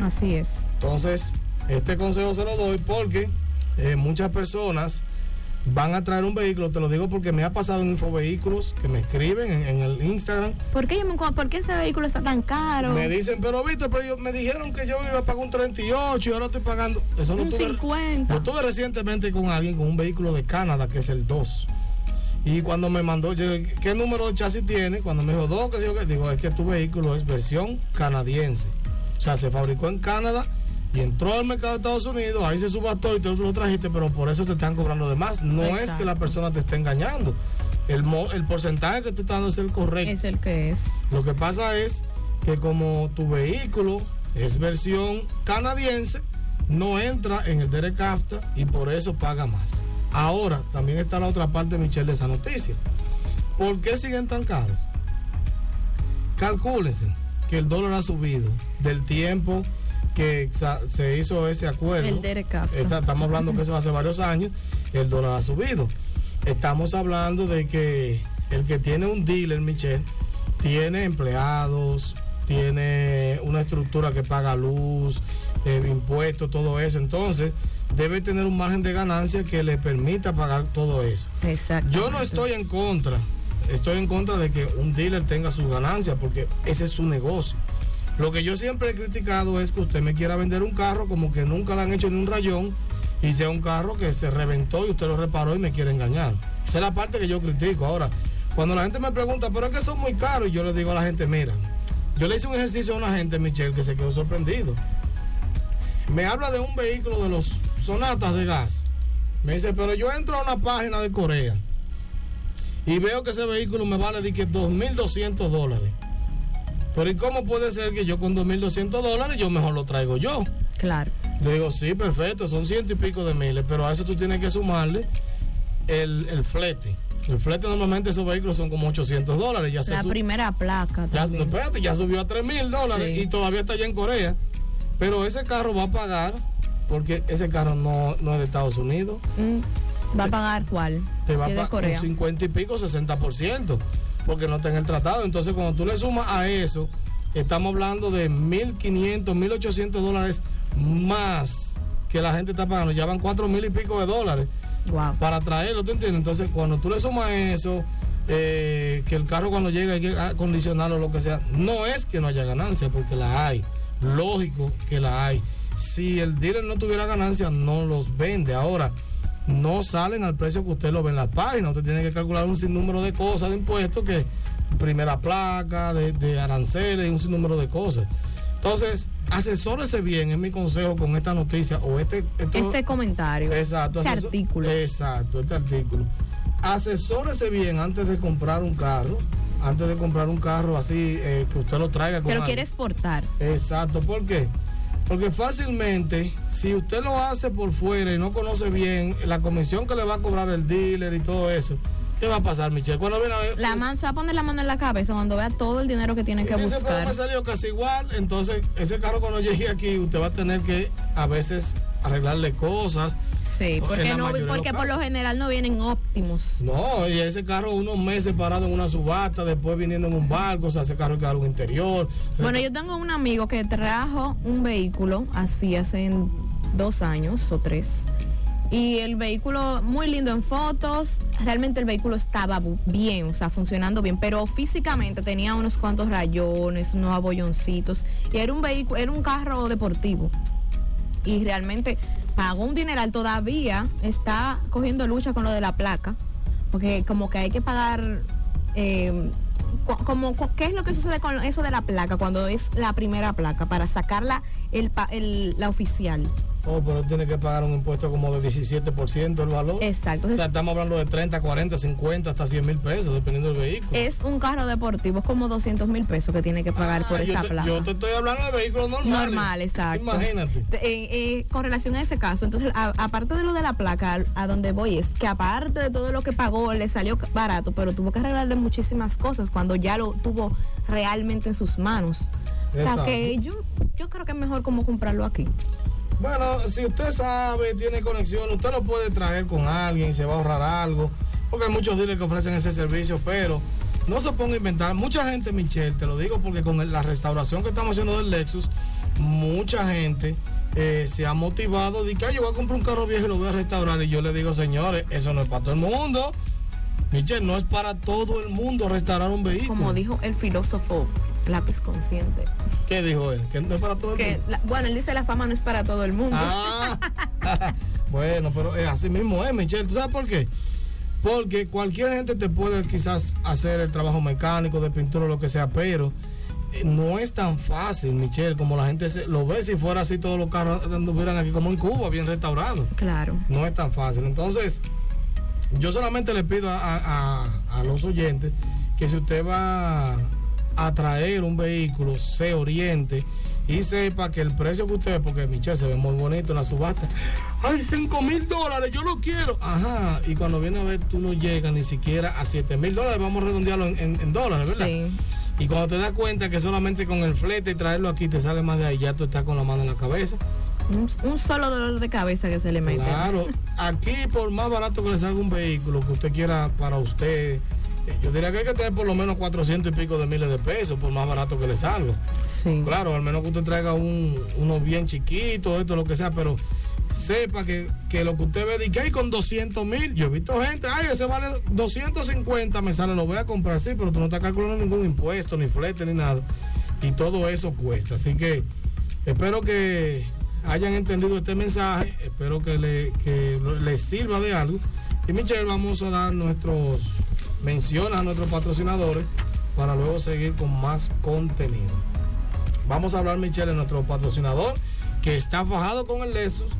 Así es. Entonces, este consejo se lo doy porque eh, muchas personas van a traer un vehículo, te lo digo porque me ha pasado en Infovehículos que me escriben en, en el Instagram, ¿Por qué, por ese vehículo está tan caro? me dicen, pero Víctor, pero yo- me dijeron que yo iba a pagar un 38 y ahora estoy pagando. Eso lo un tuve, 50. lo tuve recientemente con alguien con un vehículo de Canadá que es el 2. Y cuando me mandó, yo, ¿qué número de chasis tiene? Cuando me dijo 2, que digo, es que tu vehículo es versión canadiense. O sea, se fabricó en Canadá y entró al mercado de Estados Unidos, ahí se subastó y tú lo trajiste, pero por eso te están cobrando de más. No es que la persona te esté engañando. El, mo- el porcentaje que tú estás dando es el correcto. Es el que es. Lo que pasa es que como tu vehículo es versión canadiense, no entra en el Derek AFTA y por eso paga más. Ahora, también está la otra parte, Michelle, de esa noticia. ¿Por qué siguen tan caros? Calcúlense que el dólar ha subido del tiempo que se hizo ese acuerdo. El. Esa- estamos hablando que eso hace varios años, el dólar ha subido. Estamos hablando de que el que tiene un dealer, Michelle, tiene empleados, tiene una estructura que paga luz, eh, impuestos, todo eso. Entonces, debe tener un margen de ganancia que le permita pagar todo eso. Exacto. Yo no estoy en contra, estoy en contra de que un dealer tenga sus ganancias porque ese es su negocio. Lo que yo siempre he criticado es que usted me quiera vender un carro como que nunca le han hecho ni un rayón y sea un carro que se reventó y usted lo reparó y me quiere engañar. Esa es la parte que yo critico. Ahora, cuando la gente me pregunta, pero es que son muy caros, yo le digo a la gente, mira, yo le hice un ejercicio a una gente, Michelle, que se quedó sorprendido. Me habla de un vehículo de los sonatas de gas. Me dice, pero yo entro a una página de Corea y veo que ese vehículo me vale de que 2.200 dólares. Pero ¿y cómo puede ser que yo con 2.200 dólares yo mejor lo traigo yo? Claro. Le digo, sí, perfecto, son ciento y pico de miles, pero a eso tú tienes que sumarle el, el flete. El flete normalmente esos vehículos son como 800 dólares. Ya se La primera placa ya, no, espérate, ya subió a 3 mil dólares Sí. y todavía está allá en Corea. Pero ese carro va a pagar porque ese carro no, no es de Estados Unidos. Mm, ¿Va a pagar cuál? Te va Si a pagar Corea. un 50 y pico, 60%, porque no está en el tratado. Entonces, cuando tú le sumas a eso, estamos hablando de 1.500, 1.800 dólares más que la gente está pagando. Ya van 4 mil y pico de dólares Wow. para traerlo, ¿tú entiendes? Entonces, cuando tú le sumas eso, eh, que el carro cuando llega hay que acondicionarlo o lo que sea, no es que no haya ganancia, porque la hay. Lógico que la hay. Si el dealer no tuviera ganancia, no los vende. Ahora, no salen al precio que usted lo ve en la página. Usted tiene que calcular un sinnúmero de cosas, de impuestos que primera placa, de, de aranceles un sinnúmero de cosas. Entonces, asesórese bien, es mi consejo con esta noticia o este... este comentario. Exacto. Este artículo. Exacto, este artículo. Asesórese bien antes de comprar un carro antes de comprar un carro así, eh, que usted lo traiga con Pero quiere exportar. Exacto, ¿por qué? Porque fácilmente, si usted lo hace por fuera y no conoce bien la comisión que le va a cobrar el dealer y todo eso, ¿Qué va a pasar, Michelle? Cuando viene a ver, la man, se va a poner la mano en la cabeza cuando vea todo el dinero que tiene que buscar. me salió casi igual, entonces ese carro cuando llegue aquí, usted va a tener que a veces arreglarle cosas. Sí, porque, no, porque por lo general no vienen óptimos. No, y ese carro unos meses parado en una subasta, después viniendo en un barco, o sea, ese carro es algo interior. Bueno, yo tengo un amigo que trajo un vehículo así hace dos años o tres y el vehículo muy lindo en fotos, realmente el vehículo estaba bien, o sea, funcionando bien, pero físicamente tenía unos cuantos rayones, unos abolloncitos y era un vehículo, era un carro deportivo. Y realmente pagó un dineral, todavía está cogiendo lucha con lo de la placa, porque como que hay que pagar eh, como, ¿qué es lo que sucede con eso de la placa cuando es la primera placa para sacarla el, la oficial? Oh, pero tiene que pagar un impuesto como de 17% el valor. Exacto. O sea, estamos hablando de 30, 40, 50, hasta 100 mil pesos, dependiendo del vehículo. Es un carro deportivo, es como 200 mil pesos que tiene que pagar por ah, esa placa. Yo te estoy hablando de vehículos normales. Normal, exacto. Imagínate. Eh, eh, con relación a ese caso, entonces, aparte de lo de la placa, a, donde voy es que aparte de todo lo que pagó, le salió barato, pero tuvo que arreglarle muchísimas cosas cuando ya lo tuvo realmente en sus manos. O sea que yo, yo creo que es mejor como comprarlo aquí. Bueno, si usted sabe, tiene conexión, usted lo puede traer con alguien, se va a ahorrar algo, porque hay muchos dealers que ofrecen ese servicio, pero no se ponga a inventar. Mucha gente, Michelle, te lo digo porque con la restauración que estamos haciendo del Lexus, mucha gente eh, se ha motivado de que yo voy a comprar un carro viejo y lo voy a restaurar. Y yo le digo, señores, eso no es para todo el mundo. Michelle, no es para todo el mundo restaurar un vehículo. Como dijo el filósofo lápiz consciente. ¿Qué dijo él? Que no es para todo el mundo. bueno, él dice la fama no es para todo el mundo. Ah, bueno, pero así mismo es, Michelle. ¿Tú sabes por qué? Porque cualquier gente te puede quizás hacer el trabajo mecánico, de pintura o lo que sea, pero eh, no es tan fácil, Michelle, como la gente lo ve si fuera así todos los carros anduvieran aquí como en Cuba, bien restaurados. Claro. No es tan fácil. Entonces, yo solamente le pido a, a los oyentes que si usted va a traer un vehículo, se oriente y sepa que el precio que usted, porque Michelle se ve muy bonito en la subasta, ay, 5 mil dólares, yo lo quiero. Ajá, y cuando viene a ver, tú no llegas ni siquiera a 7 mil dólares, vamos a redondearlo en, dólares, ¿verdad? Sí. Y cuando te das cuenta que solamente con el flete y traerlo aquí te sale más de ahí, ya tú estás con la mano en la cabeza. Un, solo dolor de cabeza que se le mete. Claro, aquí por más barato que le salga un vehículo que usted quiera para usted, yo diría que hay que tener por lo menos 400 y pico de miles de pesos, por más barato que le salga. Sí. Claro, al menos que usted traiga un, uno bien chiquito, esto, lo que sea, pero sepa que, lo que usted ve, y que hay con 200 mil, yo he visto gente, ay, ese vale 250, me sale, lo voy a comprar, sí, pero tú no estás calculando ningún impuesto, ni flete, ni nada. Y todo eso cuesta. Así que espero que hayan entendido este mensaje, espero que le, que les sirva de algo. Y Michelle, vamos a dar nuestros menciona a nuestros patrocinadores para luego seguir con más contenido. Vamos a hablar, Michelle, de nuestro patrocinador que está fajado con el Lexus.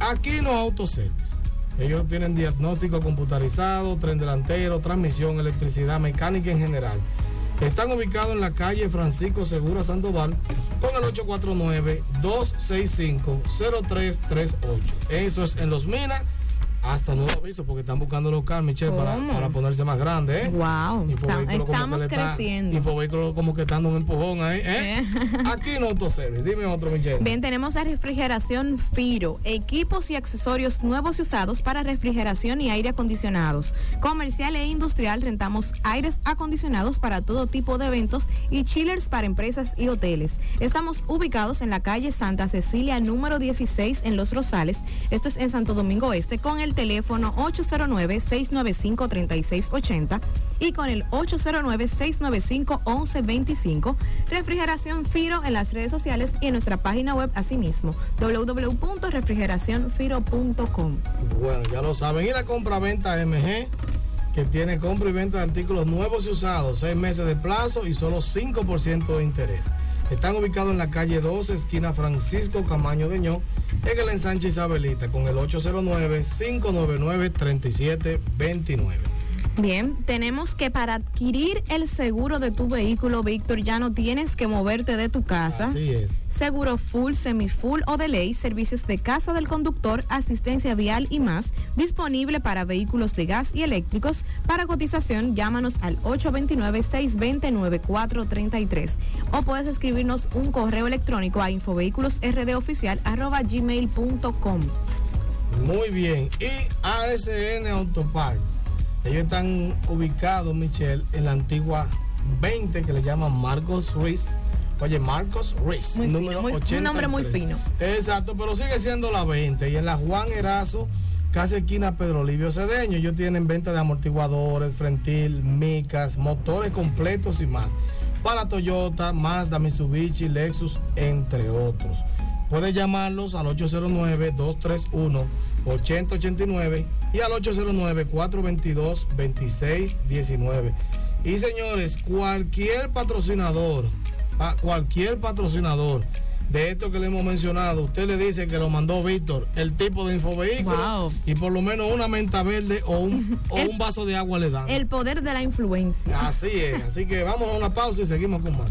Aquí no Autoservice. Ellos tienen diagnóstico computarizado, tren delantero, transmisión, electricidad, mecánica en general. Están ubicados en la calle Francisco Segura Sandoval con el 849-265-0338. Eso es en Los Minas hasta nuevo aviso porque están buscando local, Michelle, para, para, ponerse más grande, ¿eh? Wow. Estamos creciendo. Infovehículo como que está dando un empujón ahí, ¿eh? Aquí en Autoservice. Dime otro, Michelle. Bien, tenemos la refrigeración Firo, equipos y accesorios nuevos y usados para refrigeración y aire acondicionados. Comercial e industrial rentamos aires acondicionados para todo tipo de eventos y chillers para empresas y hoteles. Estamos ubicados en la calle Santa Cecilia número 16 en Los Rosales. Esto es en Santo Domingo Este con el teléfono 809-695-3680 y con el 809-695-1125. Refrigeración Firo en las redes sociales y en nuestra página web asimismo, www.refrigeracionfiro.com. Bueno, ya lo saben. Y la compra-venta MG que tiene compra y venta de artículos nuevos y usados, seis meses de plazo y solo 5% de interés. Están ubicados en la calle 12, esquina Francisco Camaño de Ño, en el ensanche Isabelita, con el 809-599-3729. Bien, tenemos que para adquirir el seguro de tu vehículo, Víctor, ya no tienes que moverte de tu casa. Así es. Seguro full, semi-full o de ley, servicios de casa del conductor, asistencia vial y más, disponible para vehículos de gas y eléctricos. Para cotización, llámanos al 829-620-9433 o puedes escribirnos un correo electrónico a infovehículosrdoficial.gmail.com. Muy bien. Y ASN Autoparts ellos están ubicados, Michelle, en la antigua 20 que le llaman Marcos Ruiz. Oye, Marcos Ruiz, número fino, Un nombre muy fino. Exacto, pero sigue siendo la 20. Y en la Juan Erazo, casi esquina Pedro Livio Cedeño, ellos tienen venta de amortiguadores, frentil, micas, motores completos y más. Para Toyota, Mazda, Mitsubishi, Lexus, entre otros. Puedes llamarlos al 809-231-8089 y al 809-422-2619. Y señores, cualquier patrocinador, cualquier patrocinador de esto que le hemos mencionado, usted le dice que lo mandó Víctor, el tipo de infovehículo, y por lo menos una menta verde o un, o un vaso de agua le dan. El poder de la influencia. Así es, así que vamos a una pausa y seguimos con más.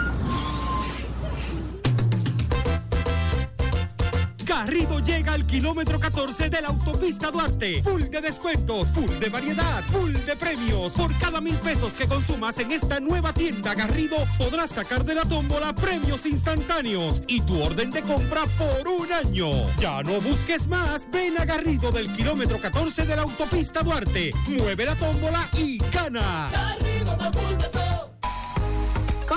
Garrido llega al kilómetro 14 de la autopista Duarte. Full de descuentos, full de variedad, full de premios. Por cada mil pesos que consumas en esta nueva tienda Garrido, podrás sacar de la tómbola premios instantáneos y tu orden de compra por un año. Ya no busques más. Ven a Garrido del kilómetro 14 de la autopista Duarte. Mueve la tómbola y gana. Garrido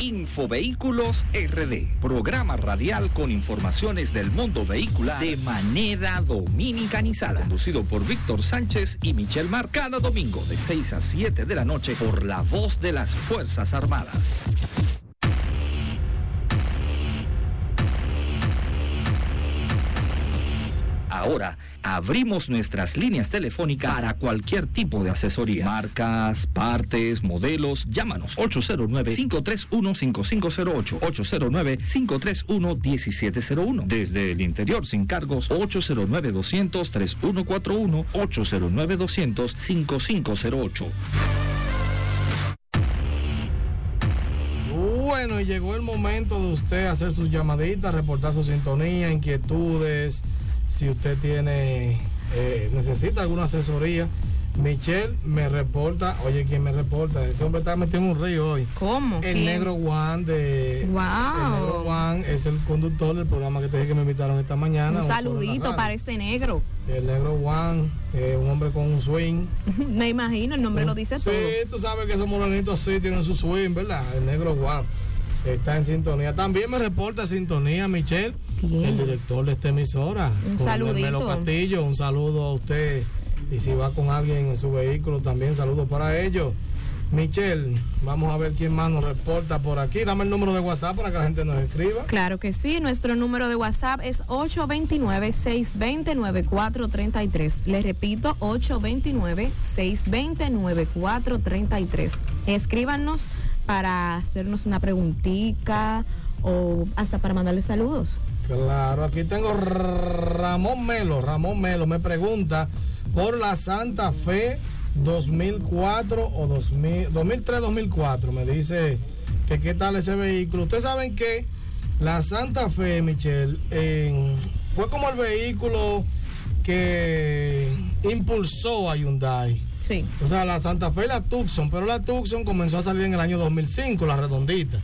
Infovehículos RD, programa radial con informaciones del mundo vehicular de manera dominicanizada, conducido por Víctor Sánchez y Michelle Mar, cada domingo de 6 a 7 de la noche por la voz de las Fuerzas Armadas. Ahora abrimos nuestras líneas telefónicas para cualquier tipo de asesoría. Marcas, partes, modelos. Llámanos 809-531-5508. 809-531-1701. Desde el interior sin cargos 809-200-3141. 809-200-5508. Bueno, y llegó el momento de usted hacer sus llamaditas, reportar su sintonía, inquietudes si usted tiene, eh, necesita alguna asesoría. Michelle me reporta, oye, ¿quién me reporta? Ese hombre está metido en un río hoy. ¿Cómo? El negro Juan de. Wow. El negro Juan es el conductor del programa que te dije que me invitaron esta mañana. Un saludito para ese negro. El negro Juan, un hombre con un swing. me imagino, el nombre lo dice todo. Sí, tú sabes que esos morenitos así tienen su swing, ¿verdad? El negro Juan está en sintonía. También me reporta sintonía Michelle, el director de esta emisora. Un saludito. Castillo, un saludo a usted. Y si va con alguien en su vehículo, también saludos para ellos. Michelle, vamos a ver quién más nos reporta por aquí. Dame el número de WhatsApp para que la gente nos escriba. Claro que sí, nuestro número de WhatsApp es 829-620-9433. Le repito, 829-620-9433. Escríbanos para hacernos una preguntita o hasta para mandarle saludos. Claro, aquí tengo Ramón Melo. Ramón Melo me pregunta por la Santa Fe 2004 o 2003-2004. Me dice que qué tal ese vehículo. Ustedes saben que la Santa Fe, Michelle, fue como el vehículo que impulsó a Hyundai. Sí. O sea, la Santa Fe y la Tucson, pero la Tucson comenzó a salir en el año 2005, la redondita.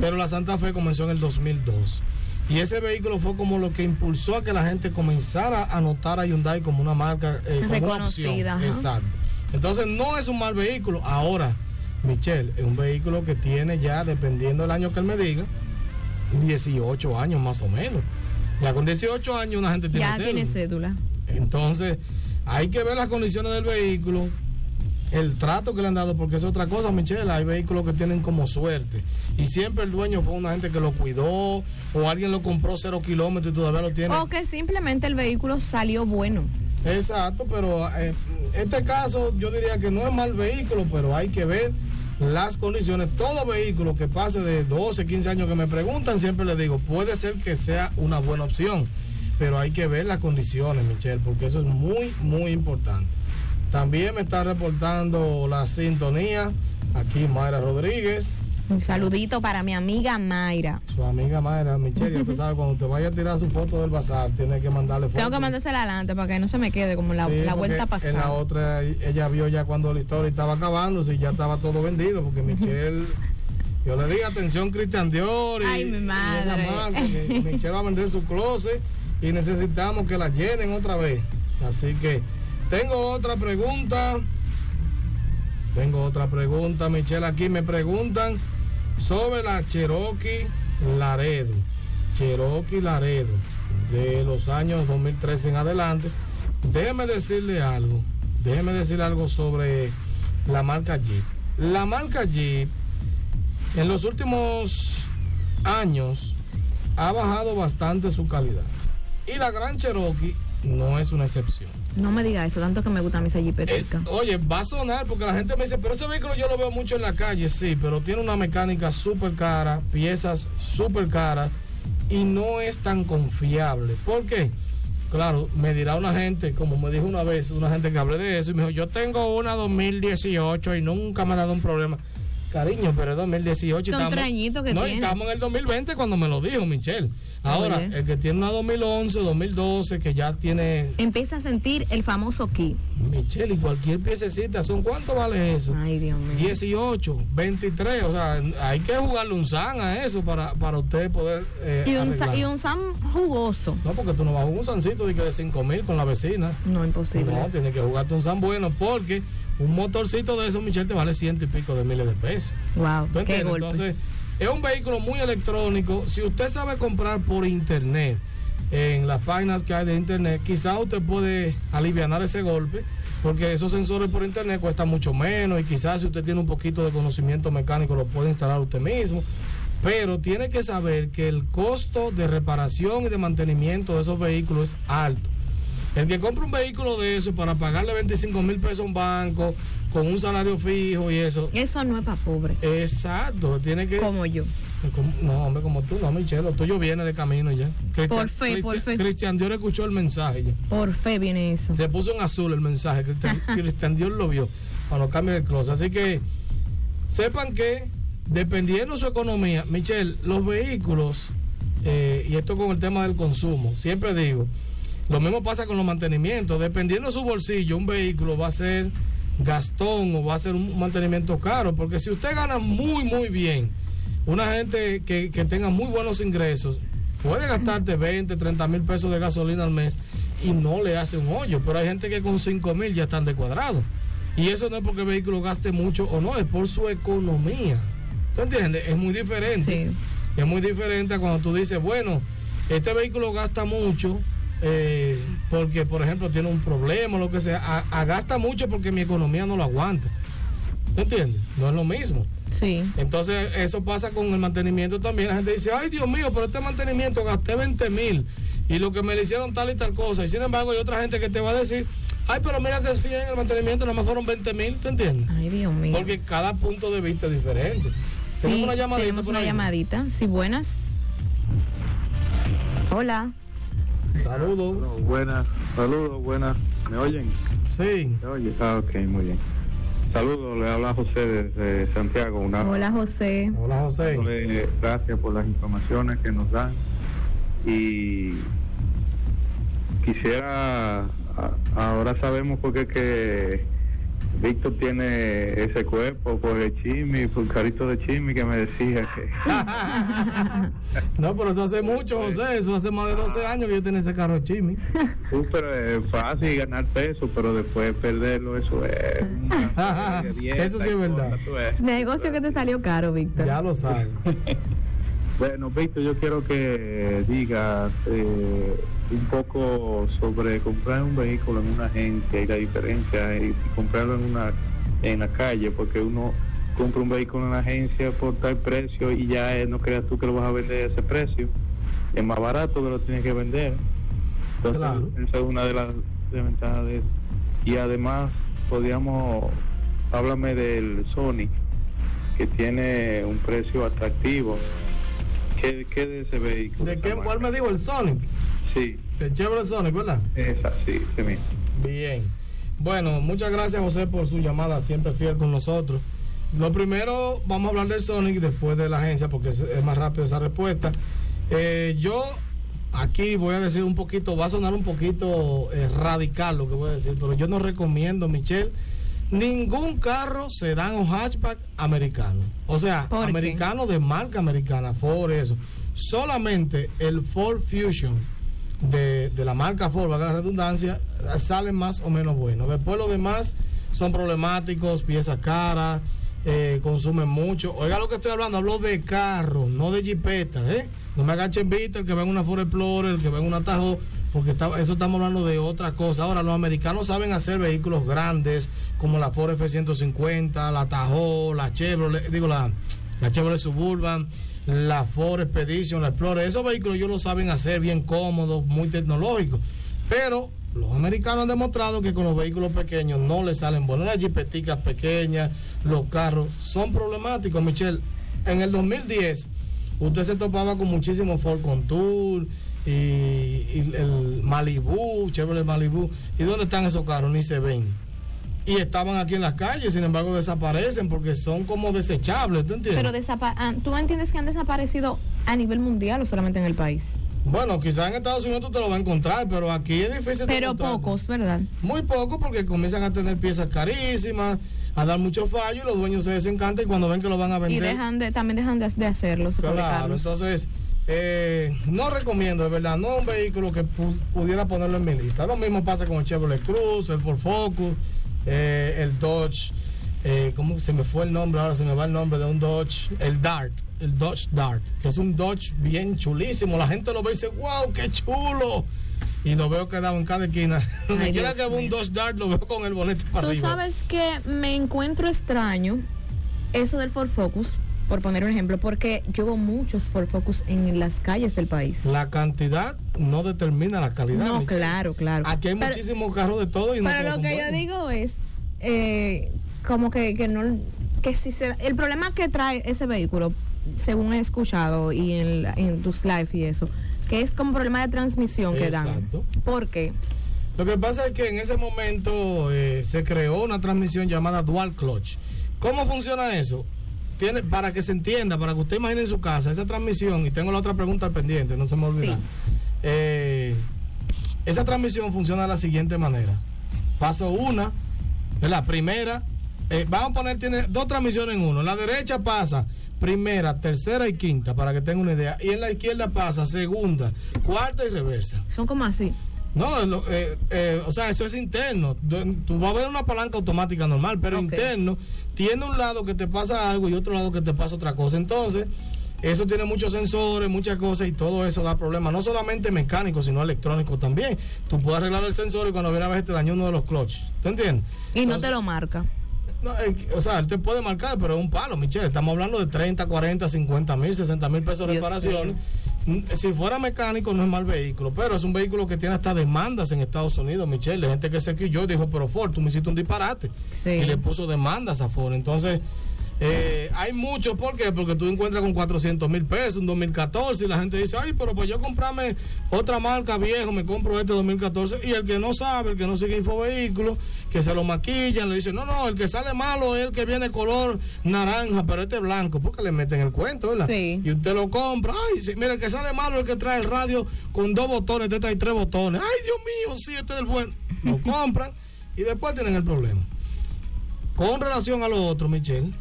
Pero la Santa Fe comenzó en el 2002. Y ese vehículo fue como lo que impulsó a que la gente comenzara a notar a Hyundai como una marca eh, como una opción. Reconocida. Exacto. Entonces no es un mal vehículo. Ahora, Michelle, es un vehículo que tiene ya, dependiendo del año que él me diga, 18 años más o menos. Ya con 18 años una gente tiene Ya cédula. tiene cédula. Entonces, hay que ver las condiciones del vehículo, el trato que le han dado, porque es otra cosa, Michelle. Hay vehículos que tienen como suerte. Y siempre el dueño fue una gente que lo cuidó, o alguien lo compró cero kilómetros y todavía lo tiene. O que simplemente el vehículo salió bueno. Exacto, pero eh, este caso yo diría que no es mal vehículo, pero hay que ver las condiciones. Todo vehículo que pase de 12, 15 años que me preguntan, siempre les digo, puede ser que sea una buena opción, pero hay que ver las condiciones, Michelle, porque eso es muy, muy importante. También me está reportando la sintonía aquí Mayra Rodríguez. Un saludito para mi amiga Mayra. Su amiga Mayra, Michelle, ya usted sabe, cuando usted vaya a tirar su foto del bazar, tiene que mandarle foto. Tengo que mandársela adelante para que no se me quede como la, Sí, la porque vuelta En la pasada. otra, ella vio ya cuando la historia estaba acabándose y ya estaba todo vendido, porque Michelle, yo le dije atención Cristian Dior y, Ay, mi y esa madre. marca, que Michelle va a vender su closet y necesitamos que la llenen otra vez. Así que tengo otra pregunta. Tengo otra pregunta, Michelle. Aquí me preguntan sobre la Cherokee Laredo. Cherokee Laredo, de los años 2013 en adelante. Déjeme decirle algo. Déjeme decirle algo sobre la marca Jeep. La marca Jeep en los últimos años ha bajado bastante su calidad. Y la Gran Cherokee no es una excepción. No me diga eso, tanto que me gusta mi esa Eh, oye, va a sonar porque la gente me dice, pero ese vehículo yo lo veo mucho en la calle, sí, pero tiene una mecánica súper cara, piezas súper caras y no es tan confiable. ¿Por qué? Claro, me dirá una gente, como me dijo una vez, una gente que hablé de eso, y me dijo, yo tengo una 2018 y nunca me ha dado un problema. Cariño, pero es 2018. Son estamos- que No, y tiene. estamos en el 2020 cuando me lo dijo Michelle. Ahora, Oye. el que tiene una 2011, 2012, que ya tiene Empieza a sentir el famoso ki. Michelle, y cualquier piececita, ¿son cuánto vale eso? Ay, Dios mío. 18, 23, o sea, hay que jugarle un san a eso para, para usted poder. eh, Y un, sa- arreglar. y un Sam jugoso. No, porque tú no vas a jugar un sancito de, que de 5 mil con la vecina. No, imposible. No, tienes que jugarte un san bueno porque un motorcito de eso, Michelle, te vale ciento y pico de miles de pesos. Wow, ¿Tú qué golpe. Entonces, es un vehículo muy electrónico. Si usted sabe comprar por internet, en las páginas que hay de internet, quizá usted puede aliviar ese golpe, porque esos sensores por internet cuestan mucho menos y quizás si usted tiene un poquito de conocimiento mecánico lo puede instalar usted mismo. Pero tiene que saber que el costo de reparación y de mantenimiento de esos vehículos es alto. El que compra un vehículo de eso para pagarle 25 mil pesos a un banco con un salario fijo y eso, Eso no es para pobre. Exacto, tiene que. Como yo. Como- No, hombre, como tú, no, Michelle, lo tuyo viene de camino ya. Cristian- Por fe, por fe. Cristian Dior escuchó el mensaje ya. Por fe viene eso. Se puso en azul el mensaje. Cristian, Cristian Dior lo vio cuando cambia el closet. Así que sepan que, dependiendo de su economía, Michelle, los vehículos, eh, y esto con el tema del consumo, siempre digo, lo mismo pasa con los mantenimientos. Dependiendo de su bolsillo, un vehículo va a ser gastón o va a ser un mantenimiento caro. Porque si usted gana muy, muy bien, una gente que, que tenga muy buenos ingresos, puede gastarte 20, 30 mil pesos de gasolina al mes y no le hace un hoyo. Pero hay gente que con 5 mil ya están de cuadrado. Y eso no es porque el vehículo gaste mucho o no, es por su economía. ¿Tú entiendes? Es muy diferente. Sí. Es muy diferente a cuando tú dices, bueno, este vehículo gasta mucho eh, porque, por ejemplo, tiene un problema lo que sea. A, a gasta mucho porque mi economía no lo aguanta. ¿Tú entiendes? No es lo mismo. Sí. Entonces, eso pasa con el mantenimiento también. La gente dice, ay Dios mío, pero este mantenimiento gasté 20 mil y lo que me le hicieron tal y tal cosa. Y sin embargo, hay otra gente que te va a decir, ay, pero mira que fíjate en el mantenimiento, nada más fueron 20 mil, ¿tú entiendes? Ay, Dios mío. Porque cada punto de vista es diferente. Sí, tenemos una llamadita. tenemos una ahí? llamadita. Sí, buenas. Hola. Saludos. Buenas, saludos, buenas. ¿Me oyen? Sí. ¿Me oyen? Ah, ok, muy bien. Saludos, le habla José desde Santiago. Una, Hola, José. Hola, José. gracias por las informaciones que nos dan. Y quisiera, ahora sabemos por qué que Víctor tiene ese cuerpo por el chimi, por el carito de chimi que me decía que... no, pero eso hace mucho, José, eso hace más de 12 años que yo tengo ese carro chimi. Sí, pero es fácil ganar peso, pero después perderlo, eso es... eso sí es verdad. Negocio que te salió caro, Víctor. Ya lo sabes. Bueno, Víctor, yo quiero que digas eh, un poco sobre comprar un vehículo en una agencia y la diferencia y comprarlo en una en la calle, porque uno compra un vehículo en la agencia por tal precio y ya eh, no creas tú que lo vas a vender a ese precio. Es más barato que lo tienes que vender. Entonces, esa es una de las desventajas de eso. Y además, podríamos, háblame del Sonic, que tiene un precio atractivo ¿Qué, qué de ese vehículo? ¿De qué, cuál me dijo? ¿El Sonic? Sí. El Chevrolet Sonic, ¿verdad? Esa, sí, sí mismo. Bien. Bueno, muchas gracias José por su llamada, siempre fiel con nosotros. Lo primero, vamos a hablar del Sonic después de la agencia, porque es, más rápido esa respuesta. Eh, yo aquí voy a decir un poquito, va a sonar un poquito eh, radical lo que voy a decir, pero yo no recomiendo, Michelle, ningún carro sedán o hatchback americano. O sea, americano de marca americana, Ford, eso. Solamente el Ford Fusion de, la marca Ford, valga la redundancia, sale más o menos bueno. Después los demás son problemáticos, piezas caras, eh, consumen mucho. Oiga lo que estoy hablando, hablo de carros, no de jipetas, ¿eh? No me agachen vista el que en una Ford Explorer, el que en una Tahoe porque eso estamos hablando de otra cosa. Ahora, los americanos saben hacer vehículos grandes como la Ford F-150, la Tahoe, la Chevrolet, digo, la, la Chevrolet Suburban, la Ford Expedition, la Explorer. Esos vehículos ellos lo saben hacer bien cómodos, muy tecnológicos. Pero los americanos han demostrado que con los vehículos pequeños no les salen buenos. Las jipeticas pequeñas, los carros son problemáticos, Michelle. En el 2010, usted se topaba con muchísimos Ford Contour y, el Malibu, Chevrolet Malibu. ¿Y dónde están esos carros? Ni se ven. Y estaban aquí en las calles, sin embargo desaparecen porque son como desechables, ¿tú entiendes? Pero ah, ¿tú entiendes que han desaparecido a nivel mundial o solamente en el país? Bueno, quizás en Estados Unidos tú te lo vas a encontrar, pero aquí es difícil. Pero pocos, ¿verdad? Muy pocos porque comienzan a tener piezas carísimas, a dar muchos fallos y los dueños se desencantan y cuando ven que lo van a vender. Y dejan de, también dejan de, hacerlo. Claro, entonces eh, no recomiendo, de verdad, no un vehículo que pudiera ponerlo en mi lista. Lo mismo pasa con el Chevrolet Cruz, el Ford Focus, eh, el Dodge, eh, ¿cómo se me fue el nombre? Ahora se me va el nombre de un Dodge, el Dart, el Dodge Dart, que es un Dodge bien chulísimo. La gente lo ve y dice, wow, qué chulo. Y lo veo quedado en cada esquina. Donde quiera que un Dodge Dart, lo veo con el bonete para Tú arriba. Sabes que me encuentro extraño eso del Ford Focus por poner un ejemplo, porque yo veo muchos Ford Focus en las calles del país. La cantidad no determina la calidad. No, claro, claro. Aquí hay muchísimos carros de todo y no Pero lo que yo digo es, eh, como que, que no, que si se, el problema que trae ese vehículo, según he escuchado y en, en tus live y eso, que es como problema de transmisión que dan. ¿Por qué? Lo que pasa es que en ese momento eh, se creó una transmisión llamada Dual Clutch. ¿Cómo funciona eso? tiene, para que se entienda, para que usted imagine en su casa esa transmisión, y tengo la otra pregunta pendiente, no se me olvida. Eh, esa transmisión funciona de la siguiente manera. Paso una, la primera, eh, vamos a poner, tiene dos transmisiones en uno. La derecha pasa primera, tercera y quinta, para que tenga una idea. Y en la izquierda pasa segunda, cuarta y reversa. Son como así. No, eh, eh, o sea, eso es interno. Tú vas a ver una palanca automática normal, pero interno tiene un lado que te pasa algo y otro lado que te pasa otra cosa. Entonces, eso tiene muchos sensores, muchas cosas y todo eso da problemas. No solamente mecánicos, sino electrónicos también. Tú puedes arreglar el sensor y cuando viene a ver te dañó uno de los clutches. ¿Te entiendes? Y no te lo marca. No, o sea, él te puede marcar, pero es un palo, Michelle. Estamos hablando de 30, 40, 50 mil, 60 mil pesos de reparación si fuera mecánico no es mal vehículo, pero es un vehículo que tiene hasta demandas en Estados Unidos, Michelle, gente que se yo dijo, pero Ford, tú me hiciste un disparate. Y le puso demandas a Ford. Entonces, Eh, hay muchos, ¿por qué? Porque tú encuentras con 400 mil pesos un 2014 y la gente dice, ay, pero pues yo comprarme otra marca viejo, me compro este 2014 y el que no sabe, el que no sigue infovehículos, que se lo maquillan, le dicen, no, no, el que sale malo es el que viene color naranja, pero este es blanco, porque le meten el cuento, ¿verdad? Sí. Y usted lo compra, ay, sí, mira, el que sale malo es el que trae el radio con dos botones, este hay tres botones, ay, Dios mío, sí, este es el bueno. Lo compran y después tienen el problema. Con relación a lo otro, Michelle,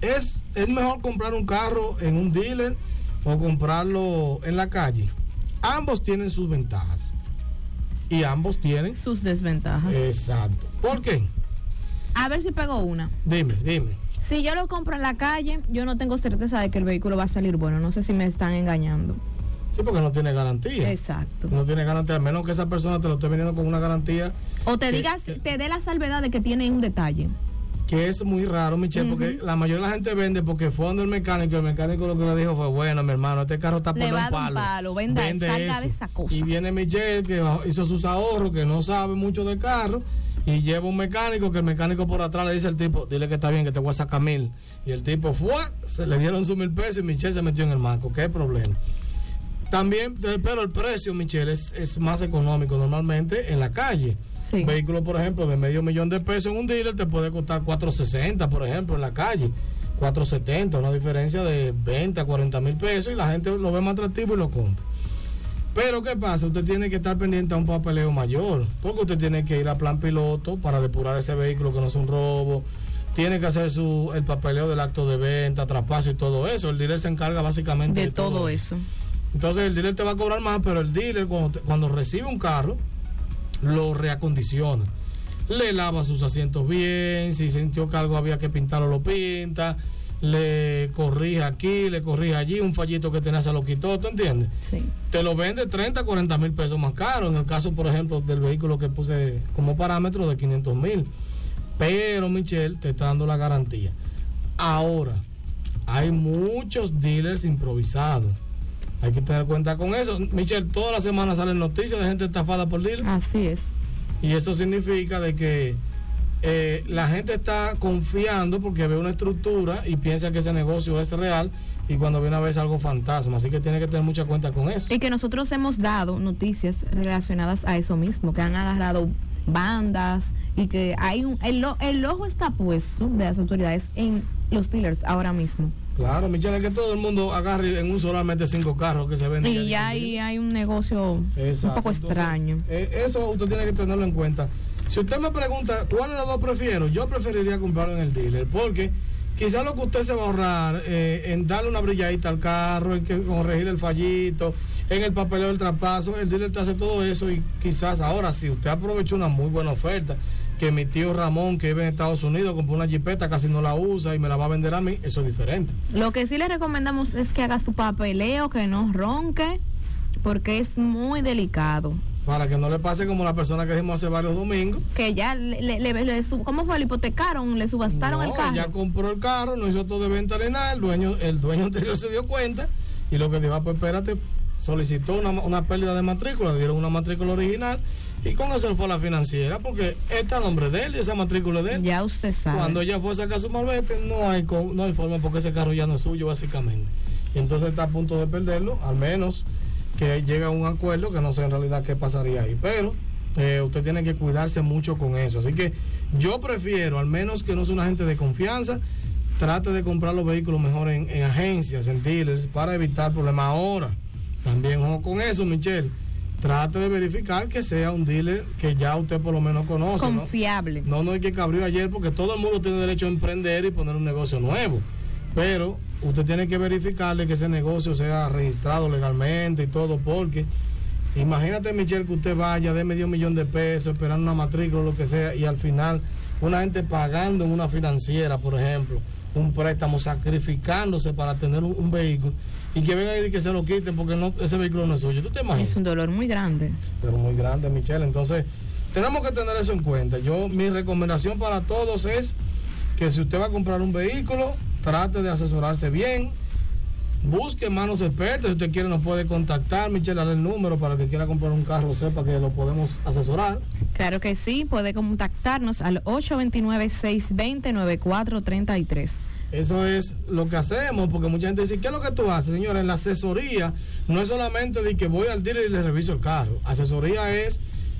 es, es mejor comprar un carro en un dealer o comprarlo en la calle. Ambos tienen sus ventajas. Y ambos tienen sus desventajas. Exacto. ¿Por qué? A ver si pego una. Dime, dime. Si yo lo compro en la calle, yo no tengo certeza de que el vehículo va a salir bueno. No sé si me están engañando. Sí, porque no tiene garantía. Exacto. No tiene garantía, a menos que esa persona te lo esté vendiendo con una garantía. O te que- digas, que- te dé la salvedad de que tiene un detalle. Que es muy raro, Michelle, porque la mayoría de la gente vende porque fue donde el mecánico el mecánico lo que le dijo fue, bueno, mi hermano, este carro está por un dar un palo. palo, venda, salga de esa cosa. Y viene Michelle, que hizo sus ahorros, que no sabe mucho de carro, y lleva un mecánico, que el mecánico por atrás le dice al tipo, dile que está bien, que te voy a sacar mil. Y el tipo fue, se le dieron sus mil pesos y Michelle se metió en el marco. ¿Qué problema? También, eh, pero el precio, Michelle, es, es más económico normalmente en la calle. Sí. Un vehículo, por ejemplo, de medio millón de pesos en un dealer te puede costar 460, por ejemplo, en la calle. 470, una diferencia de 20 a 40 mil pesos y la gente lo ve más atractivo y lo compra. Pero ¿qué pasa? Usted tiene que estar pendiente a un papeleo mayor, porque usted tiene que ir a plan piloto para depurar ese vehículo que no es un robo, tiene que hacer su, el papeleo del acto de venta, traspaso y todo eso. El dealer se encarga básicamente de, De todo eso. entonces el dealer te va a cobrar más, pero el dealer cuando, cuando recibe un carro, lo reacondiciona. Le lava sus asientos bien, si sintió que algo había que pintarlo, lo pinta, le corrige aquí, le corrige allí, un fallito que tenía se lo quitó, ¿tú entiendes? Sí. Te lo vende 30, 40 mil pesos más caro, en el caso, por ejemplo, del vehículo que puse como parámetro de 500 mil. Pero Michelle te está dando la garantía. Ahora, hay muchos dealers improvisados. Hay que tener cuenta con eso. Michelle, todas las semanas salen noticias de gente estafada por dealers. Así es. Y eso significa de que eh, la gente está confiando porque ve una estructura y piensa que ese negocio es real y cuando viene a ver es algo fantasma. Así que tiene que tener mucha cuenta con eso. Y que nosotros hemos dado noticias relacionadas a eso mismo, que han agarrado bandas y que hay un el, el ojo está puesto de las autoridades en los dealers ahora mismo. Claro, Michelle, es que todo el mundo agarre en un solamente cinco carros que se venden. Y ya ahí hay un negocio un poco Entonces, extraño. eh, eso usted tiene que tenerlo en cuenta. Si usted me pregunta cuál de los dos prefiero, yo preferiría comprarlo en el dealer, porque quizás lo que usted se va a ahorrar eh, en darle una brilladita al carro, en que corregir el fallito, en el papeleo del traspaso, el dealer te hace todo eso y quizás ahora si usted aprovechó una muy buena oferta, que mi tío Ramón, que vive en Estados Unidos, compró una jipeta, casi no la usa y me la va a vender a mí, eso es diferente. Lo que sí le recomendamos es que haga su papeleo, que no ronque, porque es muy delicado. Para que no le pase como la persona que dijimos hace varios domingos. Que ya le, le- le- le sub- ¿cómo fue? Le hipotecaron, le subastaron el carro. Ya compró el carro, no hizo todo de venta ni nada, el dueño, el dueño anterior se dio cuenta y lo que dijo, ah, pues espérate, solicitó una, una pérdida de matrícula, le dieron una matrícula original y con eso él fue a la financiera porque está a nombre de él y esa matrícula de él. Ya usted sabe. Cuando ella fue a sacar su malvete, no hay, no hay forma porque ese carro ya no es suyo básicamente. Y entonces está a punto de perderlo, al menos que llegue a un acuerdo, que no sé en realidad qué pasaría ahí. Pero eh, usted tiene que cuidarse mucho con eso. Así que yo prefiero, al menos que no sea una gente de confianza, trate de comprar los vehículos mejor en, en agencias, en dealers, para evitar problemas ahora. También ojo con eso, Michelle. Trate de verificar que sea un dealer que ya usted por lo menos conoce. ¿no? Confiable. No, no hay que abrió ayer porque todo el mundo tiene derecho a emprender y poner un negocio nuevo. Pero usted tiene que verificarle que ese negocio sea registrado legalmente y todo, porque imagínate, Michelle, que usted vaya de medio millón de pesos, esperando una matrícula o lo que sea, y al final una gente pagando en una financiera, por ejemplo, un préstamo, sacrificándose para tener un, un vehículo, y que vengan y que se lo quiten porque no, ese vehículo no es suyo. ¿Tú te imaginas? Es un dolor muy grande. pero muy grande, Michelle. Entonces, tenemos que tener eso en cuenta. Yo, mi recomendación para todos es que si usted va a comprar un vehículo, trate de asesorarse bien. Busque manos expertas. Si usted quiere, nos puede contactar. Michelle, dale el número para que quiera comprar un carro, sepa que lo podemos asesorar. Claro que sí, puede contactarnos al 829-620-9433. Eso es lo que hacemos, porque mucha gente dice, ¿qué es lo que tú haces, señora? En la asesoría no es solamente de que voy al dealer y le reviso el carro. Asesoría es,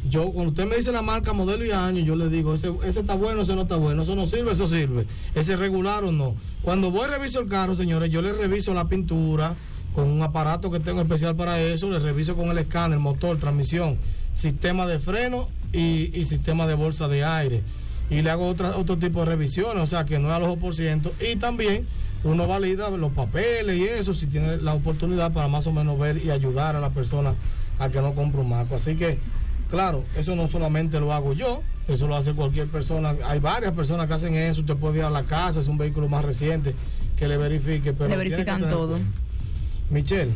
yo, cuando usted me dice la marca, modelo y año, yo le digo, ese, ese está bueno, ese no está bueno, eso no sirve, eso sirve. Ese regular o no. Cuando voy a reviso el carro, señores, yo le reviso la pintura con un aparato que tengo especial para eso, le reviso con el escáner, motor, transmisión, sistema de freno y, y sistema de bolsa de aire y le hago otra, otro tipo de revisiones, o sea que no es a los por ciento. Y también uno valida los papeles y eso, si tiene la oportunidad para más o menos ver y ayudar a la persona a que no compre un marco. Así que, claro, eso no solamente lo hago yo, eso lo hace cualquier persona. Hay varias personas que hacen eso, usted puede ir a la casa, es un vehículo más reciente que le verifique. Pero le verifican todo. Michelle.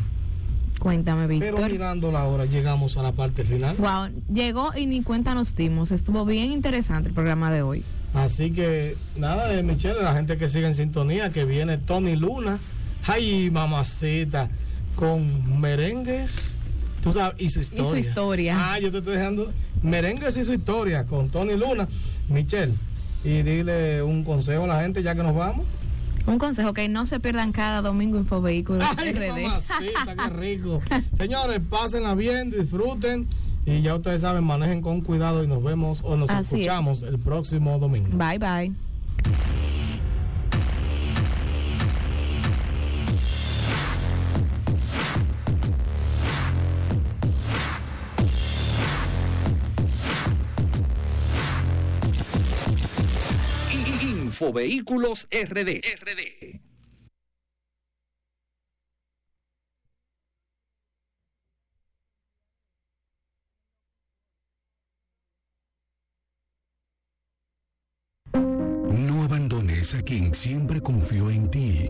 Cuéntame, Víctor. Pero mirando la hora, llegamos a la parte final. Wow, llegó y ni cuenta nos dimos. Estuvo bien interesante el programa de hoy. Así que, nada, de Michelle, la gente que sigue en sintonía, que viene Tony Luna. Ay, mamacita, con merengues. Tú sabes, y su historia. Y su historia. Ah, yo te estoy dejando merengues y su historia con Tony Luna. Michelle, y dile un consejo a la gente ya que nos vamos. Un consejo, que no se pierdan cada domingo Infovehículos Ay, RD. Mamacita, qué rico. Señores, pásenla bien, disfruten y ya ustedes saben, manejen con cuidado y nos vemos o nos Así escuchamos es. el próximo domingo. Bye, bye. Infovehículos RD. RD. No abandones a quien siempre confió en ti.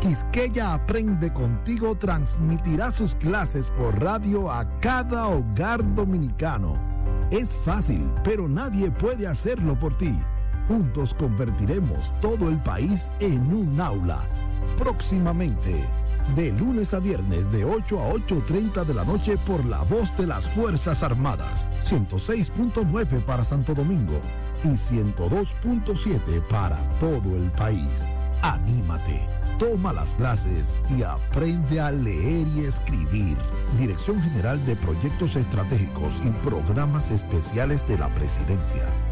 Quisqueya Aprende Contigo transmitirá sus clases por radio a cada hogar dominicano. Es fácil, pero nadie puede hacerlo por ti. Juntos convertiremos todo el país en un aula. Próximamente, de lunes a viernes de 8 a 8.30 de la noche por la voz de las Fuerzas Armadas, 106.9 para Santo Domingo y 102.7 para todo el país. Anímate, toma las clases y aprende a leer y escribir. Dirección General de Proyectos Estratégicos y Programas Especiales de la Presidencia.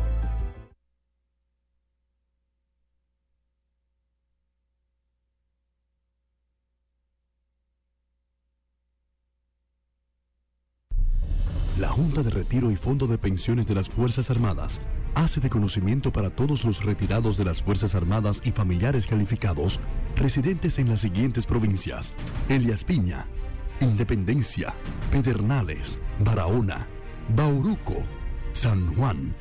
La Junta de Retiro y Fondo de Pensiones de las Fuerzas Armadas hace de conocimiento para todos los retirados de las Fuerzas Armadas y familiares calificados residentes en las siguientes provincias: Elias Piña, Independencia, Pedernales, Barahona, Bauruco, San Juan,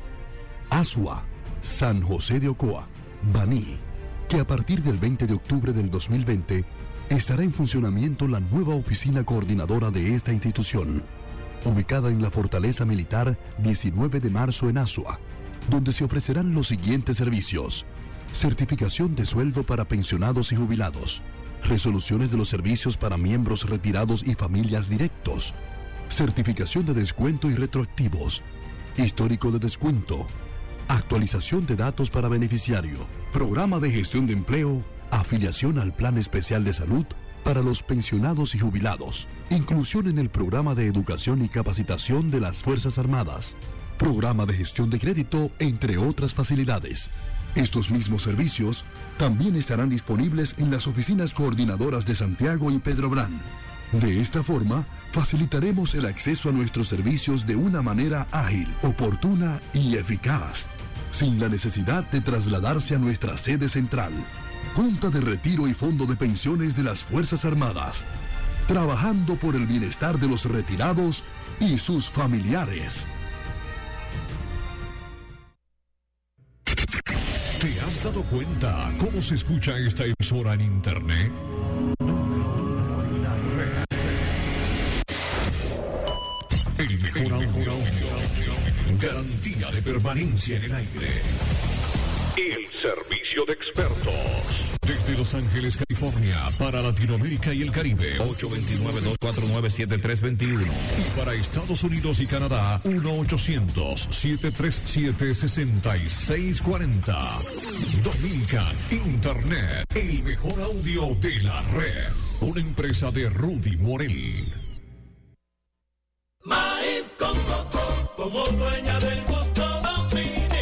Asua, San José de Ocoa, Baní, que a partir del 20 de octubre del 2020 estará en funcionamiento la nueva oficina coordinadora de esta institución, ubicada en la Fortaleza Militar 19 de marzo en Asua donde se ofrecerán los siguientes servicios. Certificación de sueldo para pensionados y jubilados. Resoluciones de los servicios para miembros retirados y familias directos. Certificación de descuento y retroactivos. Histórico de descuento. Actualización de datos para beneficiario. Programa de gestión de empleo. Afiliación al Plan Especial de Salud para los pensionados y jubilados. Inclusión en el programa de educación y capacitación de las Fuerzas Armadas programa de gestión de crédito, entre otras facilidades. Estos mismos servicios también estarán disponibles en las oficinas coordinadoras de Santiago y Pedro Brán. De esta forma, facilitaremos el acceso a nuestros servicios de una manera ágil, oportuna y eficaz, sin la necesidad de trasladarse a nuestra sede central. Junta de Retiro y Fondo de Pensiones de las Fuerzas Armadas. Trabajando por el bienestar de los retirados y sus familiares. ¿Te has dado cuenta cómo se escucha esta emisora en internet? El mejor audio. Garantía de permanencia en el aire. El servicio de expertos. Desde Los Ángeles, California, para Latinoamérica y el Caribe. 829-249-7321. Y para Estados Unidos y Canadá, 1-800-737-6640. Dominican Internet, el mejor audio de la red. Una empresa de Rudy Morel. Maíz con coco, como tú